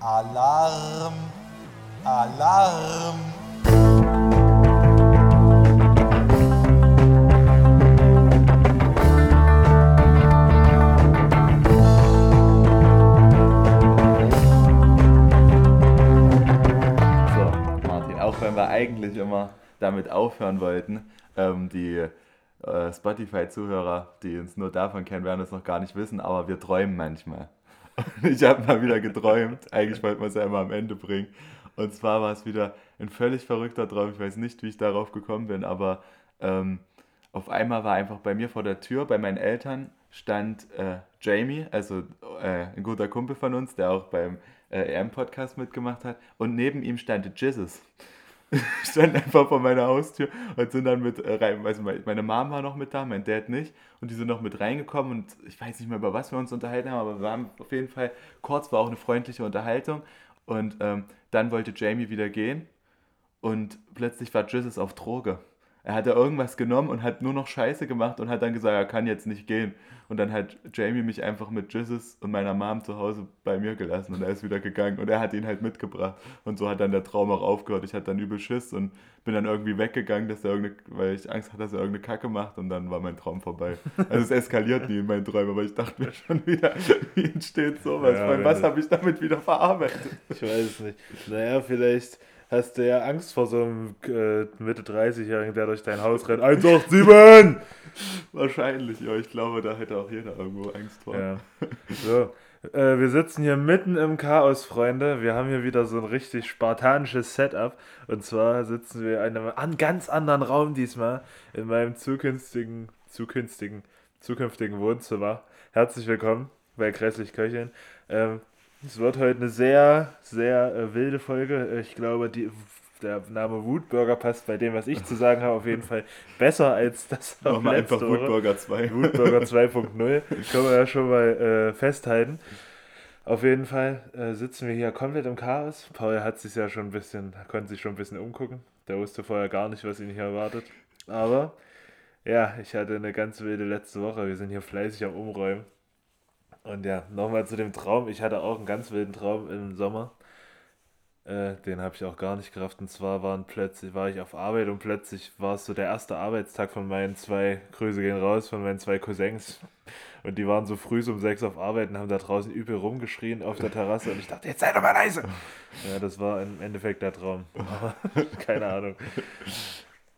Alarm! Alarm! So, Martin, auch wenn wir eigentlich immer damit aufhören wollten, ähm, die äh, Spotify-Zuhörer, die uns nur davon kennen, werden es noch gar nicht wissen, aber wir träumen manchmal. Und ich habe mal wieder geträumt, eigentlich wollten wir es ja immer am Ende bringen. Und zwar war es wieder ein völlig verrückter Traum, ich weiß nicht, wie ich darauf gekommen bin, aber ähm, auf einmal war einfach bei mir vor der Tür, bei meinen Eltern, stand äh, Jamie, also äh, ein guter Kumpel von uns, der auch beim äh, EM-Podcast mitgemacht hat, und neben ihm stand Jesus. stand einfach vor meiner Haustür und sind dann mit äh, rein, also meine Mom war noch mit da, mein Dad nicht, und die sind noch mit reingekommen und ich weiß nicht mehr, über was wir uns unterhalten haben, aber wir haben auf jeden Fall, kurz war auch eine freundliche Unterhaltung und ähm, dann wollte Jamie wieder gehen und plötzlich war Jesus auf Droge. Er hat da irgendwas genommen und hat nur noch Scheiße gemacht und hat dann gesagt, er kann jetzt nicht gehen. Und dann hat Jamie mich einfach mit Jesus und meiner Mom zu Hause bei mir gelassen und er ist wieder gegangen und er hat ihn halt mitgebracht. Und so hat dann der Traum auch aufgehört. Ich hatte dann übel Schiss und bin dann irgendwie weggegangen, dass er irgendeine, weil ich Angst hatte, dass er irgendeine Kacke macht und dann war mein Traum vorbei. Also es eskaliert nie in meinen Träumen, aber ich dachte mir schon wieder, wie entsteht sowas? Ja, was habe ich damit wieder verarbeitet? Ich weiß es nicht. Naja, vielleicht hast du ja Angst vor so einem äh, Mitte 30-Jährigen, der durch dein Haus rennt. 187! Wahrscheinlich, ja. Ich glaube, da hätte auch jeder irgendwo Angst vor. Ja. So. Äh, wir sitzen hier mitten im Chaos, Freunde. Wir haben hier wieder so ein richtig spartanisches Setup. Und zwar sitzen wir in einem an ganz anderen Raum diesmal, in meinem zukünftigen, zukünftigen, zukünftigen Wohnzimmer. Herzlich willkommen bei Grässlich Köcheln. Ähm, es wird heute eine sehr, sehr äh, wilde Folge. Ich glaube, die, der Name Wutburger passt bei dem, was ich zu sagen habe, auf jeden Fall besser als das wir einfach. Woodburger 2. Woodburger 2.0, können wir ja schon mal äh, festhalten. Auf jeden Fall äh, sitzen wir hier komplett im Chaos. Paul hat sich ja schon ein bisschen, konnte sich schon ein bisschen umgucken. Der wusste vorher gar nicht, was ihn hier erwartet. Aber ja, ich hatte eine ganz wilde letzte Woche. Wir sind hier fleißig am Umräumen. Und ja, nochmal zu dem Traum. Ich hatte auch einen ganz wilden Traum im Sommer. Äh, den habe ich auch gar nicht gerafft. Und zwar waren plötzlich, war ich auf Arbeit und plötzlich war es so der erste Arbeitstag von meinen zwei, Grüße gehen raus, von meinen zwei Cousins. Und die waren so früh so um sechs auf Arbeit und haben da draußen übel rumgeschrien auf der Terrasse. Und ich dachte, jetzt sei doch mal leise. Ja, das war im Endeffekt der Traum. Keine Ahnung.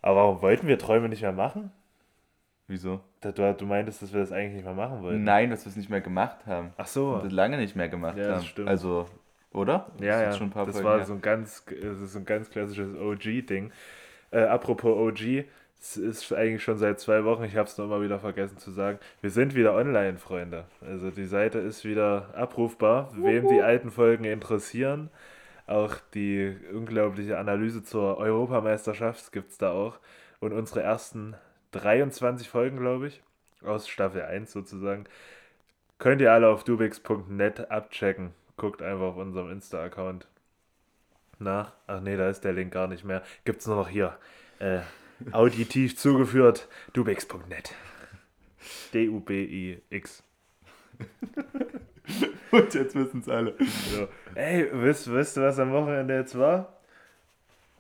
Aber warum wollten wir Träume nicht mehr machen? Wieso? Da- Du, du meintest, dass wir das eigentlich nicht mehr machen wollten. Nein, dass wir es nicht mehr gemacht haben. Ach so. Und das lange nicht mehr gemacht Ja, das haben. stimmt. Also, oder? Das Ja, schon ein paar das Folgen war her. so ein ganz, das ist so ein ganz klassisches OG-Ding. Äh, apropos OG, es ist eigentlich schon seit zwei Wochen, ich habe es noch mal wieder vergessen zu sagen, wir sind wieder online, Freunde. Also die Seite ist wieder abrufbar. Wem die alten Folgen interessieren, auch die unglaubliche Analyse zur Europameisterschaft gibt es da auch. Und unsere ersten 23 Folgen, glaube ich, aus Staffel 1 sozusagen, könnt ihr alle auf dubix.net abchecken. Guckt einfach auf unserem Insta-Account nach. Ach nee, da ist der Link gar nicht mehr. Gibt's nur noch hier. Äh, auditiv zugeführt. dubix.net. D-U-B-I-X. Und jetzt wissen es alle. So. Ey, wisst, wisst ihr, was am Wochenende jetzt war?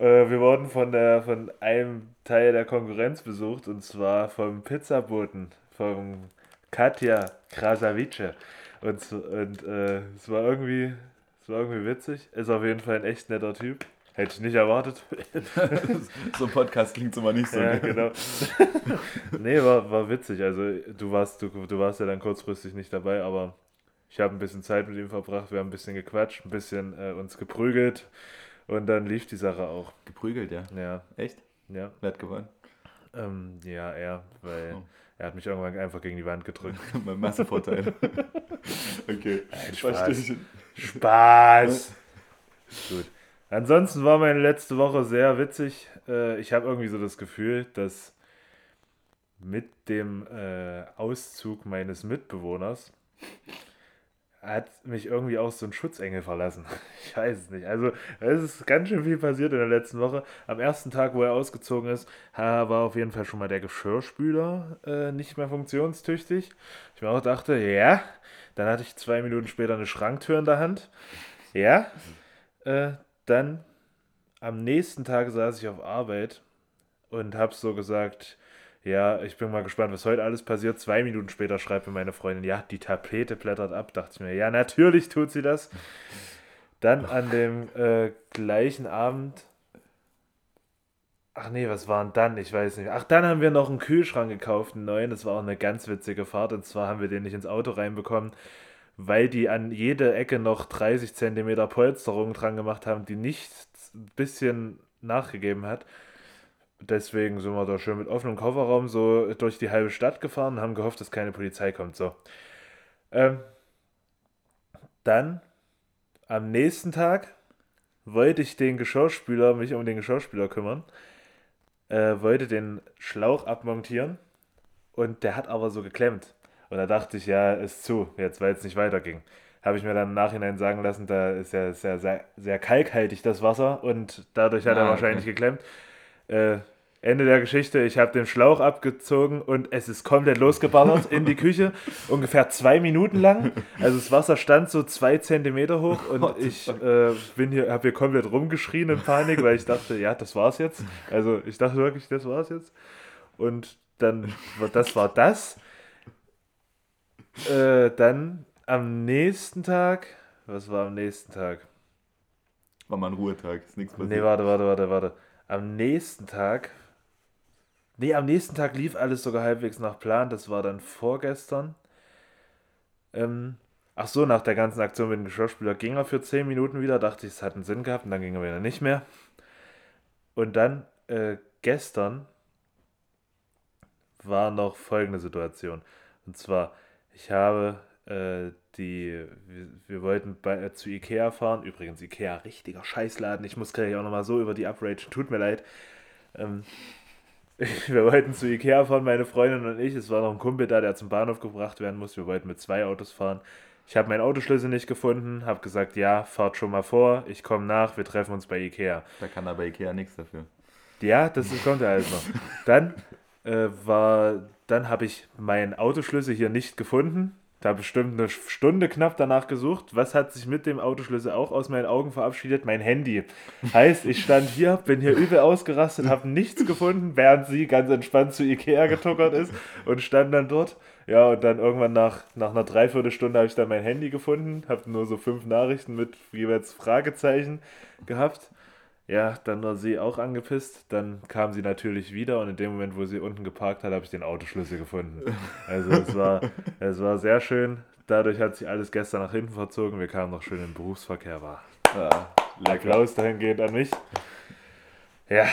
Äh, wir wurden von, der, von einem Teil der Konkurrenz besucht und zwar vom Pizzaboten, vom Katja Krasavice. Und, und äh, es war irgendwie, es war irgendwie witzig. Ist auf jeden Fall ein echt netter Typ. Hätte ich nicht erwartet. so ein Podcast klingt immer nicht so. Ja, ne? genau. nee, war, war witzig. Also du warst, du, du warst ja dann kurzfristig nicht dabei, aber ich habe ein bisschen Zeit mit ihm verbracht, wir haben ein bisschen gequatscht, ein bisschen äh, uns geprügelt und dann lief die Sache auch. Geprügelt, ja. Ja, Echt? ja. Wer hat gewonnen? Ähm, ja, er, weil Oh. er hat mich irgendwann einfach gegen die Wand gedrückt. Mein Massevorteil. okay. Spaß. Verstehe ich. Spaß! Gut. Ansonsten war meine letzte Woche sehr witzig. Äh, ich habe irgendwie so das Gefühl, dass mit dem äh, Auszug meines Mitbewohners hat mich irgendwie auch so ein Schutzengel verlassen. Ich weiß es nicht. Also, es ist ganz schön viel passiert in der letzten Woche. Am ersten Tag, wo er ausgezogen ist, war auf jeden Fall schon mal der Geschirrspüler äh, nicht mehr funktionstüchtig. Ich mir auch dachte, ja. Dann hatte ich zwei Minuten später eine Schranktür in der Hand. Ja, äh, dann am nächsten Tag saß ich auf Arbeit und habe so gesagt, ja, ich bin mal gespannt, was heute alles passiert. Zwei Minuten später schreibt mir meine Freundin, ja, die Tapete blättert ab. Dachte ich mir, ja, natürlich tut sie das. Dann an dem äh, gleichen Abend, ach nee, was war denn dann? Ich weiß nicht. Ach, dann haben wir noch einen Kühlschrank gekauft, einen neuen. Das war auch eine ganz witzige Fahrt. Und zwar haben wir den nicht ins Auto reinbekommen, weil die an jede Ecke noch 30 Zentimeter Polsterung dran gemacht haben, die nicht ein bisschen nachgegeben hat. Deswegen sind wir da schön mit offenem Kofferraum so durch die halbe Stadt gefahren und haben gehofft, dass keine Polizei kommt. So. Ähm, dann am nächsten Tag wollte ich den Geschirrspüler, mich um den Geschirrspüler kümmern, äh, wollte den Schlauch abmontieren und der hat aber so geklemmt. Und da dachte ich, ja, ist zu, jetzt weil es nicht weiterging. Habe ich mir dann im Nachhinein sagen lassen, da ist ja sehr, sehr, sehr kalkhaltig das Wasser und dadurch hat ah, er wahrscheinlich okay. geklemmt. Äh, Ende der Geschichte, ich habe den Schlauch abgezogen und es ist komplett losgeballert in die Küche, ungefähr zwei Minuten lang. Also das Wasser stand so zwei Zentimeter hoch und ich äh, bin hier, habe hier komplett rumgeschrien in Panik, weil ich dachte, ja, das war's jetzt. Also ich dachte wirklich, das war's jetzt. Und dann, das war das. Äh, dann am nächsten Tag, was war am nächsten Tag? War mal ein Ruhetag, ist nichts passiert. Nee, warte, warte, warte, warte. Am nächsten Tag Nee, am nächsten Tag lief alles sogar halbwegs nach Plan. Das war dann vorgestern. Ähm, ach so, nach der ganzen Aktion mit dem Geschirrspüler ging er für 10 Minuten wieder. Dachte ich, es hat einen Sinn gehabt und dann ging er wieder nicht mehr. Und dann äh, gestern war noch folgende Situation. Und zwar, ich habe äh, die, wir, wir wollten bei, äh, zu Ikea fahren. Übrigens, Ikea, richtiger Scheißladen. Ich muss gleich auch nochmal so über die Upragen. Tut mir leid. Ähm, wir wollten zu Ikea fahren, meine Freundin und ich. Es war noch ein Kumpel da, der zum Bahnhof gebracht werden muss. Wir wollten mit zwei Autos fahren. Ich habe meinen Autoschlüssel nicht gefunden, habe gesagt, ja, fahrt schon mal vor, ich komme nach, wir treffen uns bei Ikea. Da kann aber Ikea nichts dafür. Ja, das kommt ja alles noch. Dann äh, war, dann habe ich meinen Autoschlüssel hier nicht gefunden. Da bestimmt eine Stunde knapp danach gesucht. Was hat sich mit dem Autoschlüssel auch aus meinen Augen verabschiedet? Mein Handy. Heißt, ich stand hier, bin hier übel ausgerastet, habe nichts gefunden, während sie ganz entspannt zu Ikea getuckert ist und stand dann dort. Ja, und dann irgendwann nach, nach einer Dreiviertelstunde habe ich dann mein Handy gefunden, habe nur so fünf Nachrichten mit jeweils Fragezeichen gehabt. Ja, dann war sie auch angepisst. Dann kam sie natürlich wieder und in dem Moment, wo sie unten geparkt hat, habe ich den Autoschlüssel gefunden. Also es war, es war sehr schön. Dadurch hat sich alles gestern nach hinten verzogen. Wir kamen noch schön in den Berufsverkehr. War ja, Applaus dahingehend an mich. Ja.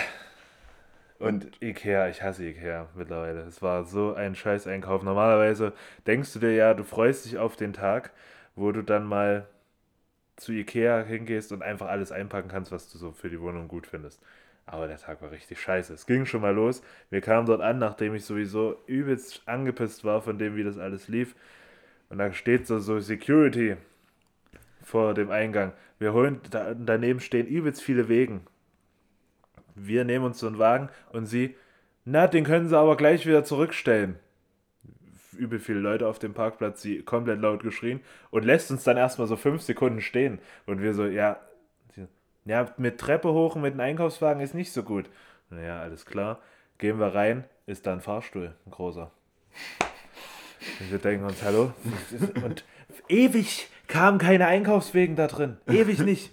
Und Ikea, ich hasse Ikea mittlerweile. Es war so ein scheiß Einkauf. Normalerweise denkst du dir ja, du freust dich auf den Tag, wo du dann mal zu Ikea hingehst und einfach alles einpacken kannst, was du so für die Wohnung gut findest. Aber der Tag war richtig scheiße. Es ging schon mal los. Wir kamen dort an, nachdem ich sowieso übelst angepisst war von dem, wie das alles lief. Und da steht so, so Security vor dem Eingang. Wir holen, da, daneben stehen übelst viele Wegen. Wir nehmen uns so einen Wagen und sie, na, den können sie aber gleich wieder zurückstellen übel viele Leute auf dem Parkplatz, sie komplett laut geschrien und lässt uns dann erstmal so fünf Sekunden stehen. Und wir so, ja, ja, mit Treppe hoch und mit einem Einkaufswagen ist nicht so gut. Naja, alles klar. Gehen wir rein, ist da ein Fahrstuhl, ein großer. Und wir denken uns, hallo? Und ewig kamen keine Einkaufswegen da drin. Ewig nicht.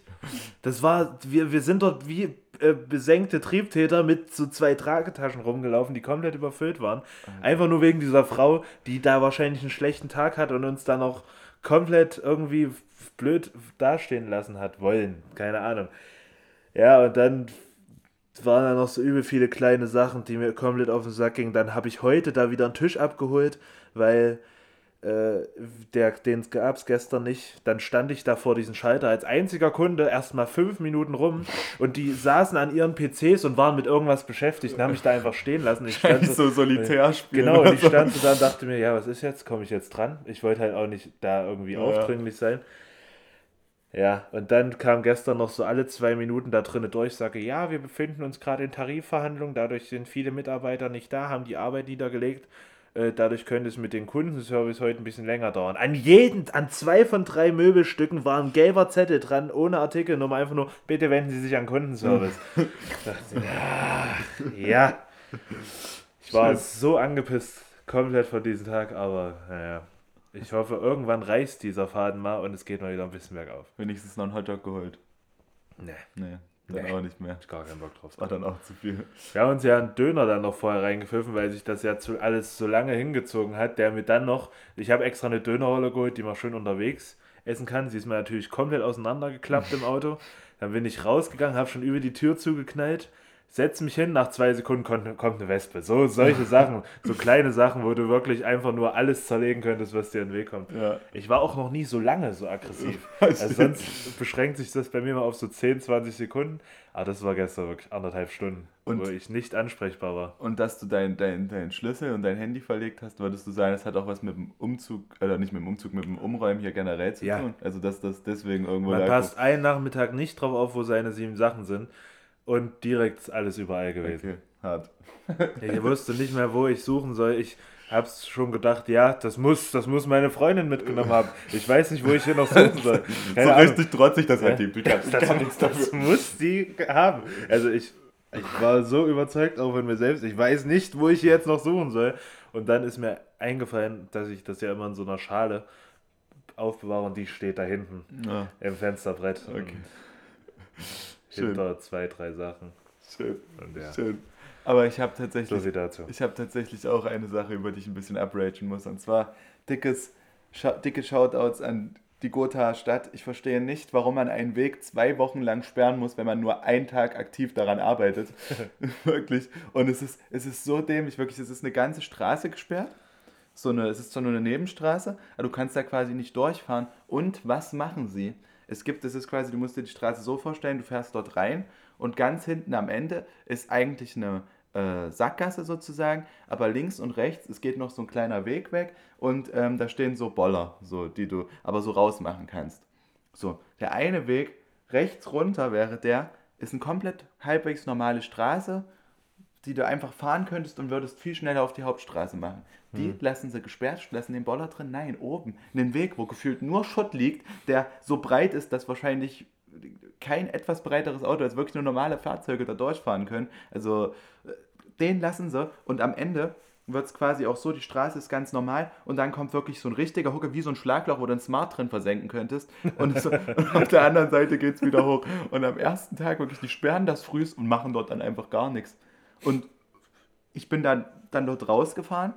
Das war, wir, wir sind dort wie äh, besenkte Triebtäter mit so zwei Tragetaschen rumgelaufen, die komplett überfüllt waren. Einfach nur wegen dieser Frau, die da wahrscheinlich einen schlechten Tag hat und uns dann auch komplett irgendwie blöd dastehen lassen hat wollen. Keine Ahnung. Ja, und dann waren da noch so übel viele kleine Sachen, die mir komplett auf den Sack gingen. Dann habe ich heute da wieder einen Tisch abgeholt, weil der, den gab es gestern nicht. Dann stand ich da vor diesem Schalter als einziger Kunde erstmal fünf Minuten rum und die saßen an ihren PCs und waren mit irgendwas beschäftigt und haben mich da einfach stehen lassen. Ich stand so, so solitär spielen. Genau, und ich stand so da und dachte mir, ja, was ist jetzt? Komme ich jetzt dran? Ich wollte halt auch nicht da irgendwie ja. aufdringlich sein. Ja, und dann kam gestern noch so alle zwei Minuten da drinnen Durchsage, ja, wir befinden uns gerade in Tarifverhandlungen, dadurch sind viele Mitarbeiter nicht da, haben die Arbeit niedergelegt Äh, dadurch könnte es mit dem Kundenservice heute ein bisschen länger dauern. An jeden, an zwei von drei Möbelstücken war ein gelber Zettel dran, ohne Artikelnummer, einfach nur, bitte wenden Sie sich an Kundenservice. ja, ja. Ich war so angepisst komplett von diesem Tag, aber naja. Ich hoffe, irgendwann reißt dieser Faden mal und es geht mal wieder ein bisschen bergauf. Wenigstens noch einen Hotdog geholt. Nee, Nee, dann Nee. auch nicht mehr. ich gar keinen Bock drauf. War dann auch zu viel. Wir haben uns ja einen Döner dann noch vorher reingepfiffen, weil sich das ja zu, alles so lange hingezogen hat, der mir dann noch, ich habe extra eine Dönerrolle geholt, die man schön unterwegs essen kann. Sie ist mir natürlich komplett auseinandergeklappt im Auto. Dann bin ich rausgegangen, habe schon über die Tür zugeknallt, setze mich hin, nach zwei Sekunden kommt, kommt eine Wespe. So solche Sachen, so kleine Sachen, wo du wirklich einfach nur alles zerlegen könntest, was dir in den Weg kommt. Ja. Ich war auch noch nie so lange so aggressiv. Also sonst beschränkt sich das bei mir mal auf so 10, 20 Sekunden. Aber das war gestern wirklich anderthalb Stunden, Und- wo ich nicht ansprechbar war. Und dass du deinen dein, dein Schlüssel und dein Handy verlegt hast, würdest du sagen, das hat auch was mit dem Umzug, oder nicht mit dem Umzug, mit dem Umräumen hier generell zu Ja. tun? Also dass das deswegen irgendwo Man passt einen Nachmittag nicht drauf auf, wo seine sieben Sachen sind. Und direkt ist alles überall gewesen. Okay, hart. Ich wusste nicht mehr, wo ich suchen soll. Ich hab's schon gedacht, ja, das muss, das muss meine Freundin mitgenommen haben. Ich weiß nicht, wo ich hier noch suchen soll. Keine so Ahnung. richtig trotzig, das hat die. Du kannst Das, gar nichts dafür. das muss die haben. Also ich, ich war so überzeugt auch von mir selbst. Ich weiß nicht, wo ich hier jetzt noch suchen soll. Und dann ist mir eingefallen, dass ich das ja immer in so einer Schale aufbewahre und die steht da hinten Ja, im Fensterbrett. Okay. Schön. Hinter zwei, drei Sachen. schön, ja, schön. Aber ich habe so tatsächlich, dazu. ich habe tatsächlich auch eine Sache, über die ich ein bisschen upragen muss. Und zwar dickes, dicke Shoutouts an die Gothaer Stadt. Ich verstehe nicht, warum man einen Weg zwei Wochen lang sperren muss, wenn man nur einen Tag aktiv daran arbeitet. wirklich. Und es ist, es ist so dämlich, wirklich. Es ist eine ganze Straße gesperrt. So eine, es ist zwar nur eine Nebenstraße, aber du kannst da quasi nicht durchfahren. Und was machen sie? Es gibt, es ist quasi, du musst dir die Straße so vorstellen, du fährst dort rein und ganz hinten am Ende ist eigentlich eine äh, Sackgasse sozusagen, aber links und rechts, es geht noch so ein kleiner Weg weg und ähm, da stehen so Boller, so, die du aber so rausmachen kannst. So, der eine Weg rechts runter wäre der, ist eine komplett halbwegs normale Straße, die du einfach fahren könntest und würdest viel schneller auf die Hauptstraße machen. Die lassen sie gesperrt, lassen den Boller drin. Nein, oben. Einen Weg, wo gefühlt nur Schott liegt, der so breit ist, dass wahrscheinlich kein etwas breiteres Auto als wirklich nur normale Fahrzeuge da durchfahren können. Also äh, den lassen sie und am Ende wird es quasi auch so, die Straße ist ganz normal und dann kommt wirklich so ein richtiger Hucke, wie so ein Schlagloch, wo du ein Smart drin versenken könntest und, so, und auf der anderen Seite geht es wieder hoch. Und am ersten Tag wirklich, die sperren das frühst und machen dort dann einfach gar nichts. Und ich bin dann, dann dort rausgefahren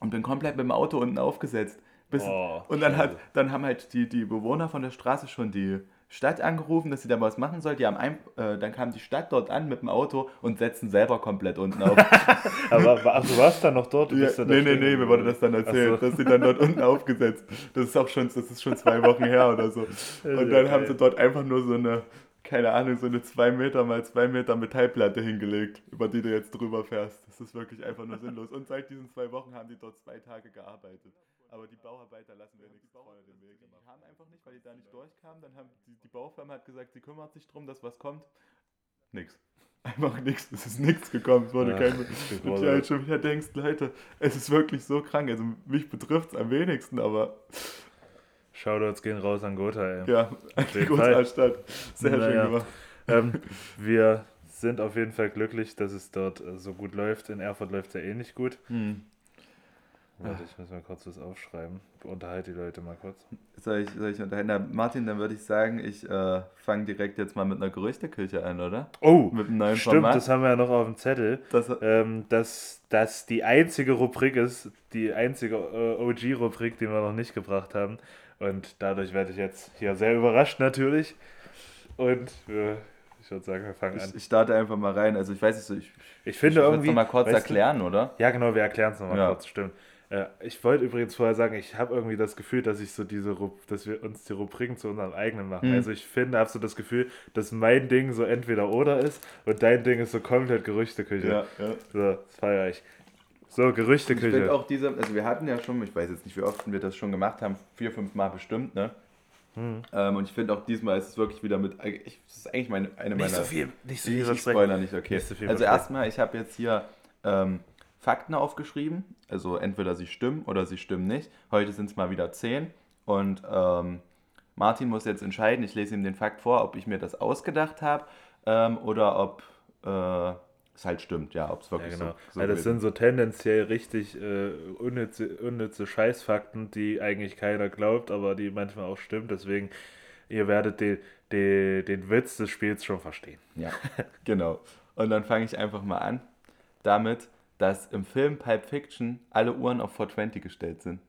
und bin komplett mit dem Auto unten aufgesetzt. Bis, Oh, und dann, hat, dann haben halt die, die Bewohner von der Straße schon die Stadt angerufen, dass sie da was machen soll. Die haben ein, äh, dann kam die Stadt dort an mit dem Auto und setzen selber komplett unten auf. Aber ach, du warst dann noch dort? Du ja, bist ja da nee, nee, nee, mir wurde das dann erzählt, so. dass sie dann dort unten aufgesetzt. Das ist auch schon, das ist schon zwei Wochen her oder so. Und dann haben sie dort einfach nur so eine, keine Ahnung, so eine 2 Meter mal 2 Meter Metallplatte hingelegt, über die du jetzt drüber fährst. Das ist wirklich einfach nur sinnlos. Und seit diesen zwei Wochen haben die dort zwei Tage gearbeitet. Aber die Bauarbeiter lassen wir nichts treu den Weg. Die kamen einfach nicht, weil die da nicht durchkamen. Dann haben die, die Baufirma hat gesagt, sie kümmert sich drum, dass was kommt. Nix. Einfach nichts. Es ist nichts gekommen. Es wurde Ach, kein. Und du halt schon wieder denkst, Leute, es ist wirklich so krank. Also mich betrifft es am wenigsten, aber Shoutouts gehen raus an Gotha, ey. ja, große Fall. Stadt. Sehr schön Naja. gemacht. Ähm, wir sind auf jeden Fall glücklich, dass es dort äh, so gut läuft. In Erfurt läuft es ja eh nicht gut. Hm. Warte, ich muss mal kurz was aufschreiben. Unterhalte die Leute mal kurz. Soll ich, soll ich unterhalten? Na, Martin, dann würde ich sagen, ich äh, fange direkt jetzt mal mit einer Gerüchteküche an, oder? Oh, Mit einem neuen stimmt, Format. das haben wir ja noch auf dem Zettel. Das, Ähm, dass das die einzige Rubrik ist, die einzige äh, OG-Rubrik, die wir noch nicht gebracht haben. Und dadurch werde ich jetzt hier sehr überrascht natürlich. Und äh, ich würde sagen, wir fangen an. ich, ich starte einfach mal rein. Also ich weiß nicht so, ich, Ich finde ich irgendwie. noch mal kurz weißt du- erklären, oder? Ja, genau, wir erklären es nochmal Ja. kurz, stimmt. Äh, ich wollte übrigens vorher sagen, ich habe irgendwie das Gefühl, dass ich so diese dass wir uns die Rubriken zu unserem eigenen machen. Hm. Also ich finde, habe so das Gefühl, dass mein Ding so entweder oder ist und dein Ding ist so komplett Gerüchteküche. Ja, ja. So, das feiere ich. So, Ich finde Gerüchteküche. auch diese, also wir hatten ja schon, ich weiß jetzt nicht, wie oft wir das schon gemacht haben, vier, fünf Mal bestimmt, ne? Hm. Ähm, und ich finde auch diesmal ist es wirklich wieder mit, ich, das ist eigentlich meine, eine Nicht meiner... so viel, nicht so viel ich spoiler nicht, okay. Nicht so viel also erstmal, ich habe jetzt hier ähm, Fakten aufgeschrieben. Also entweder sie stimmen oder sie stimmen nicht. Heute sind es mal wieder zehn. Und ähm, Martin muss jetzt entscheiden, ich lese ihm den Fakt vor, ob ich mir das ausgedacht habe ähm, oder ob äh, es halt stimmt, ja, ob es Ja, wirklich genau. so, so ja, das sind so tendenziell richtig äh, unnütze, unnütze Scheißfakten, die eigentlich keiner glaubt, aber die manchmal auch stimmt. Deswegen, ihr werdet den, den, den Witz des Spiels schon verstehen. Ja, genau. Und dann fange ich einfach mal an damit, dass im Film Pulp Fiction alle Uhren auf 420 gestellt sind.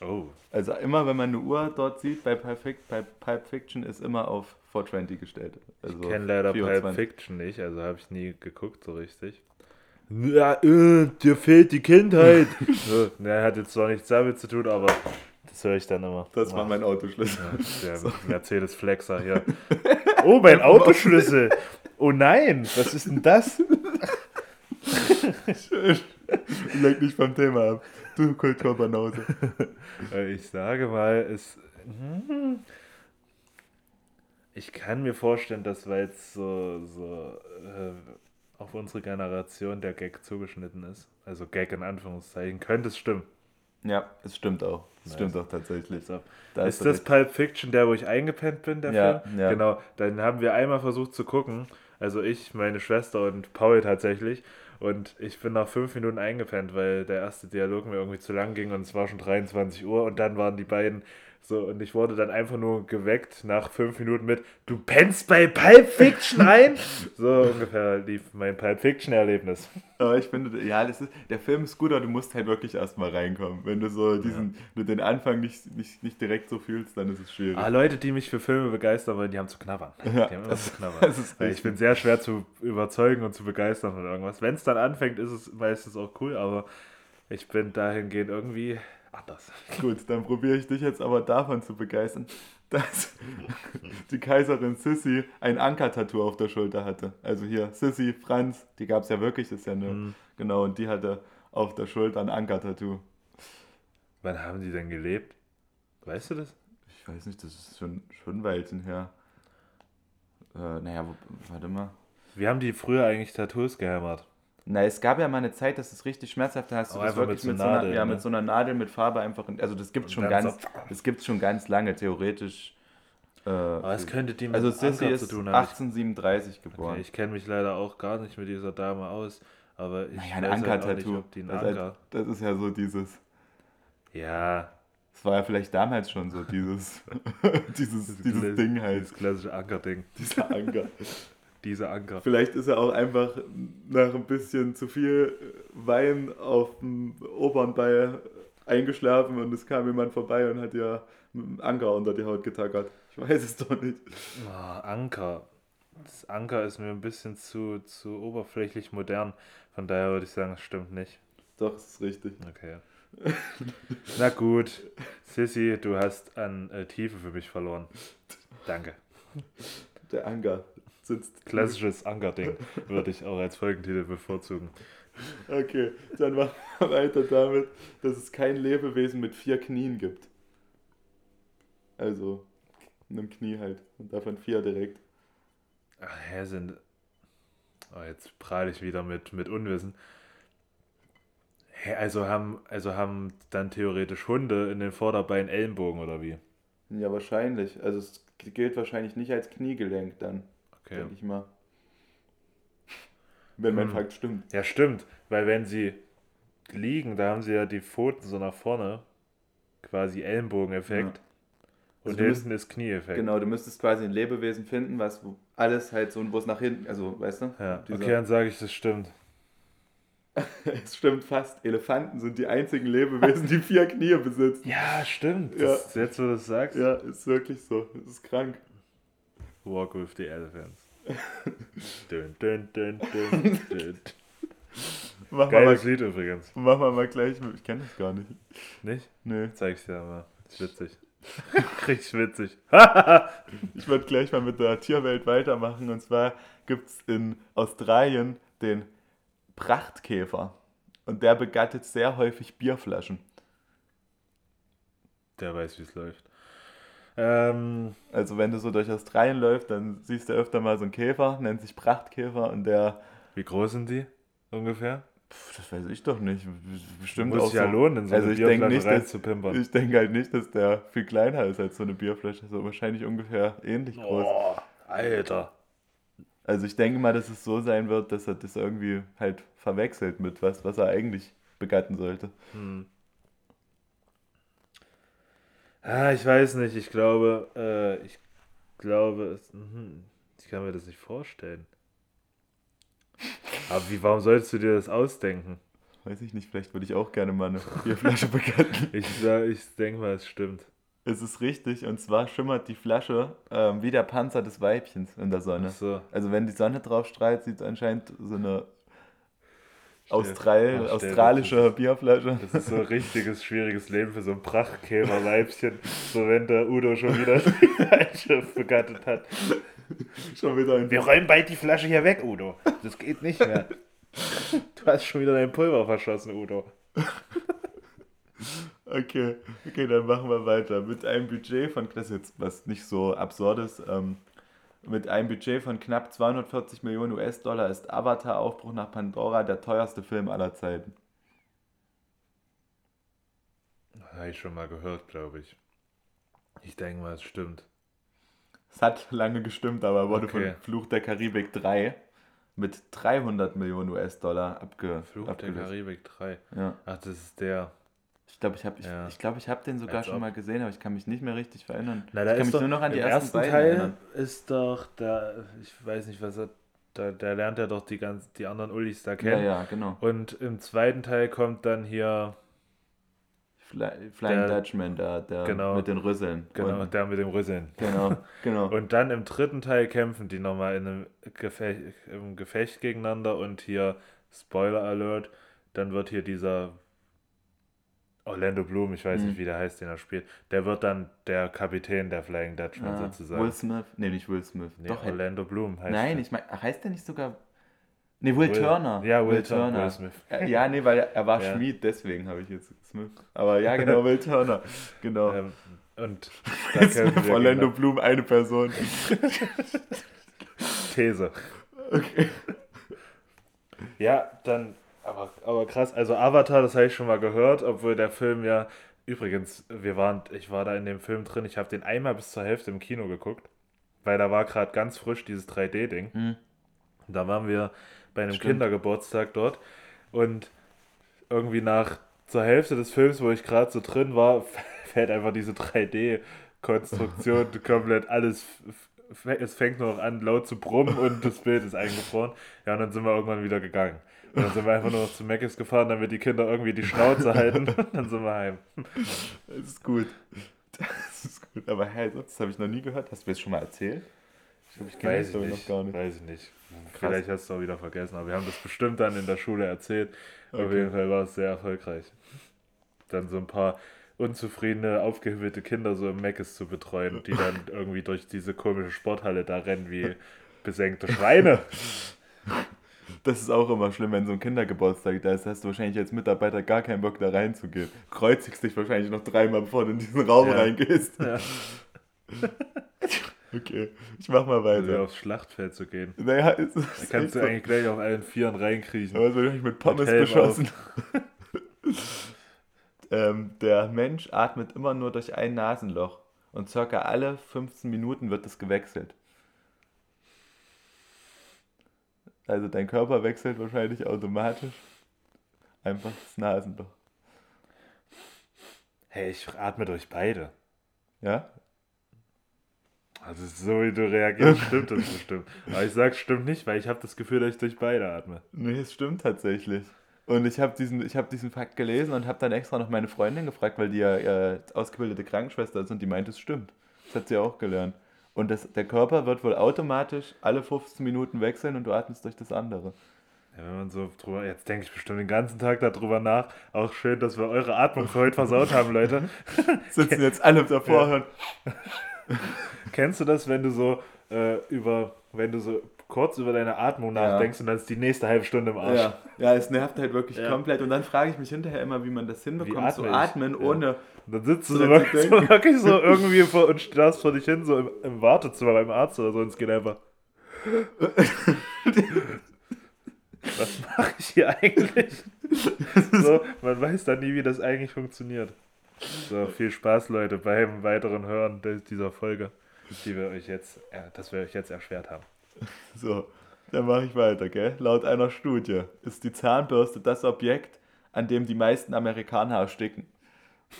Oh. Also immer, wenn man eine Uhr dort sieht bei Fic- bei Pulp Fiction, ist immer auf 420 gestellt. Also Ich kenne leider Pulp 24. Fiction nicht, also habe ich nie geguckt so richtig. Ja, äh, dir fehlt die Kindheit. ne, hat jetzt zwar nichts damit zu tun, aber das höre ich dann immer. Das war mein Autoschlüssel. Ja, der Mercedes Flexer hier. Oh, mein Autoschlüssel. Oh nein, was ist denn das? Leg nicht vom Thema ab. Du Kulturbanause. Äh, Ich sage mal, es. hm, Ich kann mir vorstellen, dass weil es so, so äh, auf unsere Generation der Gag zugeschnitten ist, also Gag in Anführungszeichen, könnte es stimmen. Ja, es stimmt auch. Es Nice. stimmt auch tatsächlich. So. Da ist das. Pulp Fiction der, wo ich eingepennt bin, der Ja, Film? ja. Genau, dann haben wir einmal versucht zu gucken, also ich, meine Schwester und Paul tatsächlich. Und ich bin nach fünf Minuten eingepennt, weil der erste Dialog mir irgendwie zu lang ging und es war schon 23 Uhr und dann waren die beiden so und ich wurde dann einfach nur geweckt nach fünf Minuten mit Du pennst bei Pulp Fiction ein? so ungefähr lief mein Pulp Fiction Erlebnis. Aber ich finde, ja, das ist, der Film ist gut, aber du musst halt wirklich erstmal reinkommen. Wenn du so diesen, wenn du den Anfang nicht, nicht, nicht direkt so fühlst, dann ist es schwierig. Ah, Leute, die mich für Filme begeistern wollen, die haben zu knabbern. Die Ja, haben immer das- zu knabbern. das ist ich bin sehr schwer zu überzeugen und zu begeistern von irgendwas. Wenn es dann anfängt, ist es meistens auch cool, aber ich bin dahingehend irgendwie anders. Gut, dann probiere ich dich jetzt aber davon zu begeistern, dass die Kaiserin Sissy ein Anker-Tattoo auf der Schulter hatte. Also hier, Sissy, Franz, die gab es ja wirklich, das ist ja eine, Hm. genau, und die hatte auf der Schulter ein Anker-Tattoo. Wann haben die denn gelebt? Weißt du das? Ich weiß nicht, das ist schon, schon ein Weilchen her. Äh, naja, warte mal. Wie haben die früher eigentlich Tattoos gehämmert? Na, es gab ja mal eine Zeit, dass es richtig schmerzhaft hast du Aber das wirklich mit so einer, Nadeln, ja, ne? mit so einer Nadel mit Farbe einfach, in, also das gibt's Und schon ganz, so- das gibt's schon ganz lange, theoretisch. Äh, Aber es könnte die mit also Sissy ist zu tun haben. 1837 geboren. Okay, ich kenne mich leider auch gar nicht mit dieser Dame aus, aber ich Naja, ein halt Anker-Tattoo. einen Das, ist halt- Anker... das ist ja so dieses, Ja, das war ja vielleicht damals schon so dieses, dieses, dieses Ding halt, Dieses klassische Ankerding. dieser Anker. Dieser Anker. Vielleicht ist er auch einfach nach ein bisschen zu viel Wein auf dem Opernball eingeschlafen und es kam jemand vorbei und hat ja mit einem Anker unter die Haut getackert. Ich weiß es doch nicht. Ah, Anker. Das Anker ist mir ein bisschen zu, zu oberflächlich modern. Von daher würde ich sagen, es stimmt nicht. Doch, das ist richtig. Okay. Na gut. Sissy, du hast an äh, Tiefe für mich verloren. Danke. Der Anker sitzt. Klassisches Ankerding würde ich auch als Folgentitel bevorzugen. Okay, dann machen wir weiter damit, dass es kein Lebewesen mit vier Knien gibt. Also, einem Knie halt. Und davon vier direkt. Ach, hä, sind. Oh, jetzt prahle ich wieder mit, mit Unwissen. Hä, also haben, also haben dann theoretisch Hunde in den Vorderbeinen Ellenbogen oder wie? Ja, wahrscheinlich. Also, es gilt wahrscheinlich nicht als Kniegelenk dann. Okay. denke ich mal. Wenn mein Hm. Fakt stimmt. Ja, stimmt, weil wenn sie liegen, da haben sie ja die Pfoten so nach vorne, quasi Ellenbogeneffekt. Ja. Und Also hinten ist Knieeffekt. Genau, du müsstest quasi ein Lebewesen finden, was alles halt so, wo es nach hinten, also weißt du? Ja, Dieser- okay, dann sage ich, das stimmt. Es stimmt fast. Elefanten sind die einzigen Lebewesen, die vier Knie besitzen. Ja, stimmt. Ja. Das, Jetzt, wo du das sagst. Ja, ist wirklich so. Das ist krank. Walk with the Elephants. dun, dun, dun, dun. Machen wir, Geiles mal, Lied übrigens. machen wir mal gleich. mit- Ich kenne das gar nicht. Nicht? Nee. Zeig ich dir mal. Ist witzig. Richtig witzig. Ich würde gleich mal mit der Tierwelt weitermachen. Und zwar gibt es in Australien den Prachtkäfer. Und der begattet sehr häufig Bierflaschen. Der weiß, wie es läuft. Ähm, Also wenn du so durch Australien läufst, dann siehst du öfter mal so einen Käfer, nennt sich Prachtkäfer und der, wie groß sind die? ungefähr? Pff, das weiß ich doch nicht. Bestimmt Muss auch sich ja so. lohnen, in so Also eine ich denke Bierflasche nicht, dass- reinzupimpern. Ich denke halt nicht, dass der viel kleiner ist als so eine Bierflasche. So wahrscheinlich ungefähr ähnlich groß. Boah, Alter. Also ich denke mal, dass es so sein wird, dass er das irgendwie halt verwechselt mit was, was er eigentlich begatten sollte. Hm. Ah, ich weiß nicht. Ich glaube, äh, ich glaube, es, mhm, ich kann mir das nicht vorstellen. Aber wie, warum solltest du dir das ausdenken? Weiß ich nicht, vielleicht würde ich auch gerne mal eine Bierflasche begatten. Ich, ich denke mal, es stimmt. Es ist richtig, und zwar schimmert die Flasche ähm, wie der Panzer des Weibchens in der Sonne. Ach so. Also wenn die Sonne drauf strahlt, sieht es anscheinend so eine Austral Ach, stell- australische Bierflasche. Das ist so ein richtiges, schwieriges Leben für so ein Prachtkämerweibchen. So wenn der Udo schon wieder die falsche begattet hat. Schon wieder ein Wir räumen bald die Flasche hier weg, Udo. Das geht nicht mehr. Du hast schon wieder dein Pulver verschossen, Udo. Okay, okay, dann machen wir weiter. Mit einem Budget von, das ist jetzt was nicht so absurdes, ähm, mit einem Budget von knapp 240 Millionen US-Dollar ist Avatar Aufbruch nach Pandora der teuerste Film aller Zeiten. Habe ich schon mal gehört, glaube ich. Ich denke mal, es stimmt. Es hat lange gestimmt, aber er wurde Okay. von Fluch der Karibik 3 mit 300 Millionen US-Dollar abge Fluch der abgelöst. Karibik 3. Ja. Ach, das ist der. Ich glaube, ich habe ich, Ja. ich glaub, ich hab den sogar schon mal gesehen, aber ich kann mich nicht mehr richtig verinnern. Na, da ich kann mich doch, nur noch an die ersten, ersten Teil erinnern. ist doch da, ich weiß nicht, was er, da, da lernt er doch die ganz, die anderen Ullis da Ja, kennen. ja, genau. Und im zweiten Teil kommt dann hier, Fly, Flying Der- Dutchman, der, der Genau. mit den Rüsseln. genau, Und, der mit dem Rüsseln. genau, genau. Und dann im dritten Teil kämpfen die nochmal in einem Gefecht, im Gefecht gegeneinander und hier, Spoiler Alert, dann wird hier dieser Orlando Bloom, ich weiß Mhm. nicht, wie der heißt, den er spielt, der wird dann der Kapitän der Flying Dutchman Ah, sozusagen. Will Smith? Nee, nicht Will Smith. nee, Doch, Orlando Bloom heißt Nein, der. ich meine, heißt der nicht sogar. Nee, Will, Turner. Ja, Will, Turner. Will Smith. Äh, Ja, nee, weil er, er war Ja. Schmied, deswegen habe ich jetzt Smith. Aber ja, genau, Will Turner. Genau. Ähm, und da wir Orlando gegeneinander. Bloom eine Person. These. Okay. Ja, dann, aber, aber krass, also Avatar, das habe ich schon mal gehört, obwohl der Film ja, übrigens, wir waren, ich war da in dem Film drin, ich habe den einmal bis zur Hälfte im Kino geguckt, weil da war gerade ganz frisch dieses 3D-Ding. Mhm. Da waren wir bei einem Stimmt. Kindergeburtstag dort und irgendwie nach zur Hälfte des Films, wo ich gerade so drin war, fällt einfach diese 3D-Konstruktion komplett alles. Es fängt nur noch an, laut zu brummen und das Bild ist eingefroren. Ja, und dann sind wir irgendwann wieder gegangen. Dann sind wir einfach nur noch zu Meckes gefahren, damit die Kinder irgendwie die Schnauze halten. Und dann sind wir heim. Das ist gut. Das ist gut. Aber hey, das habe ich noch nie gehört. Hast du mir das schon mal erzählt? Ich ich Weiß ich nicht. noch gar nicht. Weiß ich nicht. Krass. Vielleicht hast du auch wieder vergessen, aber wir haben das bestimmt dann in der Schule erzählt. Auf Okay. jeden Fall war es sehr erfolgreich. Dann so ein paar unzufriedene, aufgehübelte Kinder so im Meckes zu betreuen, die dann irgendwie durch diese komische Sporthalle da rennen wie besenkte Schweine. Das ist auch immer schlimm, wenn so ein Kindergeburtstag da ist, hast du wahrscheinlich als Mitarbeiter gar keinen Bock da reinzugehen. Kreuzigst dich wahrscheinlich noch dreimal, bevor du in diesen Raum Ja. reingehst. Ja. Okay, ich mach mal Also weiter. aufs Schlachtfeld zu gehen. Naja, ist, Da kannst du echt eigentlich gleich auf allen Vieren reinkriechen. so. Aber es wird nicht mit Pommes Mit beschossen. ähm, der Mensch atmet immer nur durch ein Nasenloch und circa alle 15 Minuten wird es gewechselt. Also dein Körper wechselt wahrscheinlich automatisch einfach das Nasenloch. Hey, ich atme durch beide. Ja? Also so wie du reagierst, stimmt das bestimmt. Aber ich sag stimmt nicht, weil ich habe das Gefühl, dass ich durch beide atme. Nee, es stimmt tatsächlich. Und ich habe diesen, ich hab diesen Fakt gelesen und habe dann extra noch meine Freundin gefragt, weil die ja äh, ausgebildete Krankenschwester ist und die meint, es stimmt. Das hat sie auch gelernt. Und das, der Körper wird wohl automatisch alle 15 Minuten wechseln und du atmest durch das andere. Ja, wenn man so drüber, jetzt denke ich bestimmt den ganzen Tag darüber nach. Auch schön, dass wir eure Atmung für heute versaut haben, Leute. Sitzen jetzt alle davor Ja. hören. Kennst du das, wenn du so äh, über, wenn du so kurz über deine Atmung Ja. nachdenkst und dann ist die nächste halbe Stunde im Arsch? Ja, ja, es nervt halt wirklich Ja. komplett. Und dann frage ich mich hinterher immer, wie man das hinbekommt, atme zu ich? atmen, Ja. ohne. Und dann sitzt du So wirklich, so wirklich so irgendwie vor, und starrst vor dich hin, so im, im Wartezimmer beim Arzt oder so, und es geht einfach. Was mache ich hier eigentlich? so, man weiß dann nie, wie das eigentlich funktioniert. So, viel Spaß, Leute, beim weiteren Hören dieser Folge, die wir euch jetzt, äh, dass wir euch jetzt erschwert haben. So, dann mache ich weiter, gell? Laut einer Studie ist die Zahnbürste das Objekt, an dem die meisten Amerikaner ersticken.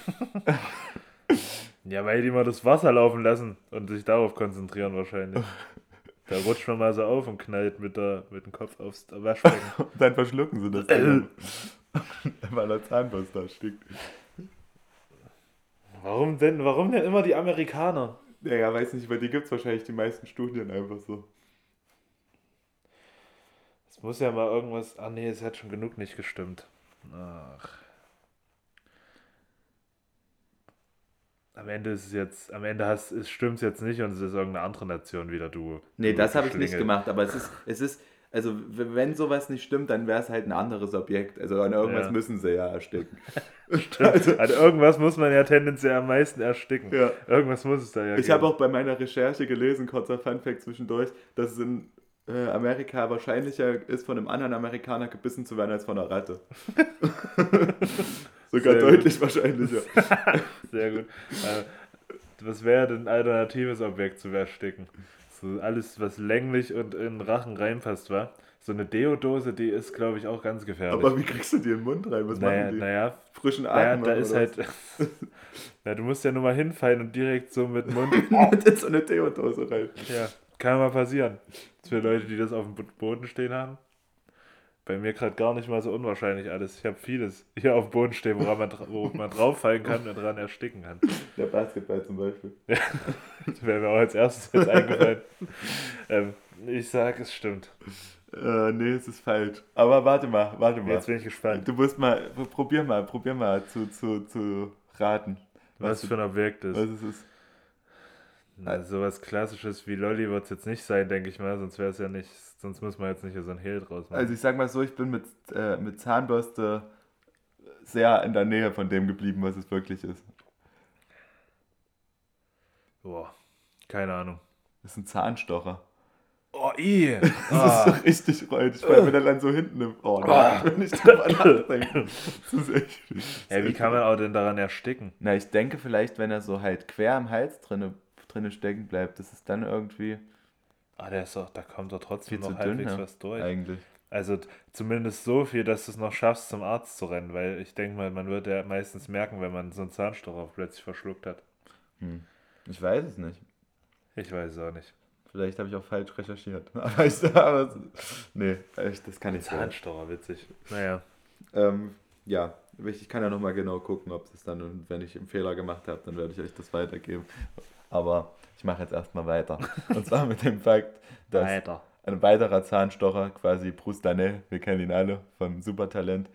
ja, weil die mal das Wasser laufen lassen und sich darauf konzentrieren wahrscheinlich. Da rutscht man mal so auf und knallt mit, der, mit dem Kopf aufs Waschbecken. dann verschlucken sie das. Weil der Zahnbürste erstickt. Warum denn, warum denn immer die Amerikaner? Ja, ja weiß nicht, weil die gibt es wahrscheinlich die meisten Studien einfach so. Es muss ja mal irgendwas. Ah nee, es hat schon genug nicht gestimmt. Ach. Am Ende ist es jetzt, am Ende hast, es stimmt jetzt nicht und es ist irgendeine andere Nation wieder du. Nee, du das habe ich nicht gemacht, aber es ist, es ist, also wenn sowas nicht stimmt, dann wäre es halt ein anderes Objekt. Also an irgendwas ja. müssen sie ja ersticken. also, an irgendwas muss man ja tendenziell am meisten ersticken. Ja. Irgendwas muss es da ja Ich habe auch bei meiner Recherche gelesen, kurzer Funfact zwischendurch, dass es in Amerika wahrscheinlicher ist, von einem anderen Amerikaner gebissen zu werden als von einer Ratte. Sogar Sehr deutlich gut. wahrscheinlicher. Sehr gut. Äh, was wäre denn ein alternatives Objekt zu ersticken? So alles, was länglich und in den Rachen reinpasst, war. So eine Deodose, die ist, glaube ich, auch ganz gefährlich. Aber wie kriegst du die in den Mund rein? Was naja, machen die? Naja, frischen Atem. Naja, da ist halt. na, du musst ja nur mal hinfallen und direkt so mit Mund. mit so eine Deodose rein. Ja, kann mal passieren. Für Leute, die das auf dem Boden stehen haben. Bei mir gerade gar nicht mal so unwahrscheinlich alles. Ich habe vieles hier auf dem Boden stehen, woran man, wo man drauffallen kann und dran ersticken kann. Der Basketball zum Beispiel. Ja, das wäre mir auch als erstes jetzt eingefallen. ähm, ich sage, es stimmt. Äh, nee, es ist falsch. Aber warte mal, warte mal. Jetzt bin ich gespannt. Du musst mal, probier mal, probier mal zu, zu, zu raten. Was, was für ein Objekt ist. Was ist Na, sowas klassisches wie Lolli wird es jetzt nicht sein, denke ich mal, sonst wäre es ja nicht, sonst muss man jetzt nicht so ein Hehl draus machen. Also ich sag mal so, ich bin mit, äh, mit Zahnbürste sehr in der Nähe von dem geblieben, was es wirklich ist. Boah, keine Ahnung. Das ist ein Zahnstocher. Oh, i. Das ah. ist so richtig räudig, weil mir dann so hinten im Ohr, oh, wenn ich drüber nachdenke. Das ist echt, ja, wie kann man auch denn daran ersticken? Na, ich denke vielleicht, wenn er so halt quer am Hals drinne drinne stecken bleibt, das ist dann irgendwie. Ah, der ist doch, da kommt doch trotzdem noch halbwegs dünn, was durch. Eigentlich. Also zumindest so viel, dass du es noch schaffst, zum Arzt zu rennen, weil ich denke mal, man wird ja meistens merken, wenn man so einen Zahnstocher plötzlich verschluckt hat. Hm. Ich weiß es nicht. Ich weiß es auch nicht. Vielleicht habe ich auch falsch recherchiert. Aber, ich, aber nee, das kann ich Zahnstocher, witzig. Naja. Ähm, ja, ich kann ja nochmal genau gucken, ob es dann, wenn ich einen Fehler gemacht habe, dann werde ich euch das weitergeben. Aber ich mache jetzt erstmal weiter. Und zwar mit dem Fakt, dass weiter. ein weiterer Zahnstocher, quasi Bruce Danell, wir kennen ihn alle vom Supertalent,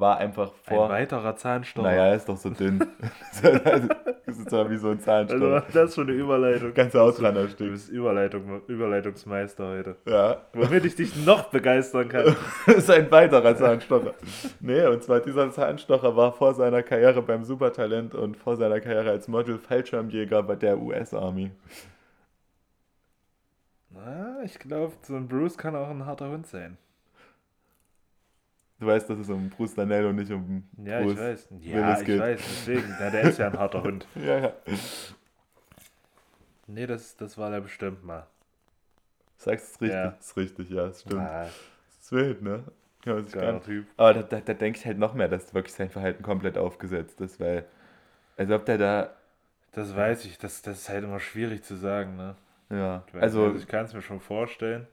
war einfach vor. Ein weiterer Zahnstocher. Naja, er ist doch so dünn. das ist doch wie so ein Zahnstocher. Also, das ist schon eine Überleitung. Ganz Auslanderstück. Du bist Überleitung, Überleitungsmeister heute. Ja. Womit ich dich noch begeistern kann. das ist ein weiterer Zahnstocher. nee, und zwar dieser Zahnstocher war vor seiner Karriere beim Supertalent und vor seiner Karriere als Model Fallschirmjäger bei der US-Army. Na, ich glaube, so ein Bruce kann auch ein harter Hund sein. Du weißt, dass es um Bruce Danell und nicht um Ja, Bruce ich weiß. Ja, ich geht. weiß, deswegen. Ja, der ist ja ein harter Hund. ja, ja. Nee, das, das war der bestimmt mal. Sagst du es richtig? Ja. Das ist richtig, ja, das stimmt. Ah. Das ist wild, ne? Ja, Geiler Typ. Aber da, da, da denke ich halt noch mehr, dass wirklich sein Verhalten komplett aufgesetzt ist, weil, als ob der da. Das weiß ich, das, das ist halt immer schwierig zu sagen, ne? Ja, ich also. Nicht, ich kann es mir schon vorstellen.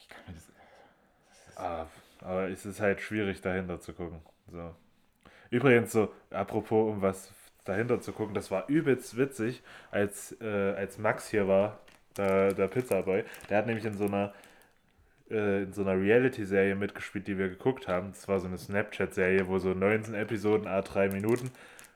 Ich kann mir das. das ah, aber es ist halt schwierig, dahinter zu gucken. So. Übrigens, so, apropos, um was dahinter zu gucken, das war übelst witzig, als, äh, als Max hier war, der, der Pizzaboy. Der hat nämlich in so einer äh, in so einer Reality-Serie mitgespielt, die wir geguckt haben. Das war so eine Snapchat-Serie, wo so 19 Episoden, a 3 Minuten.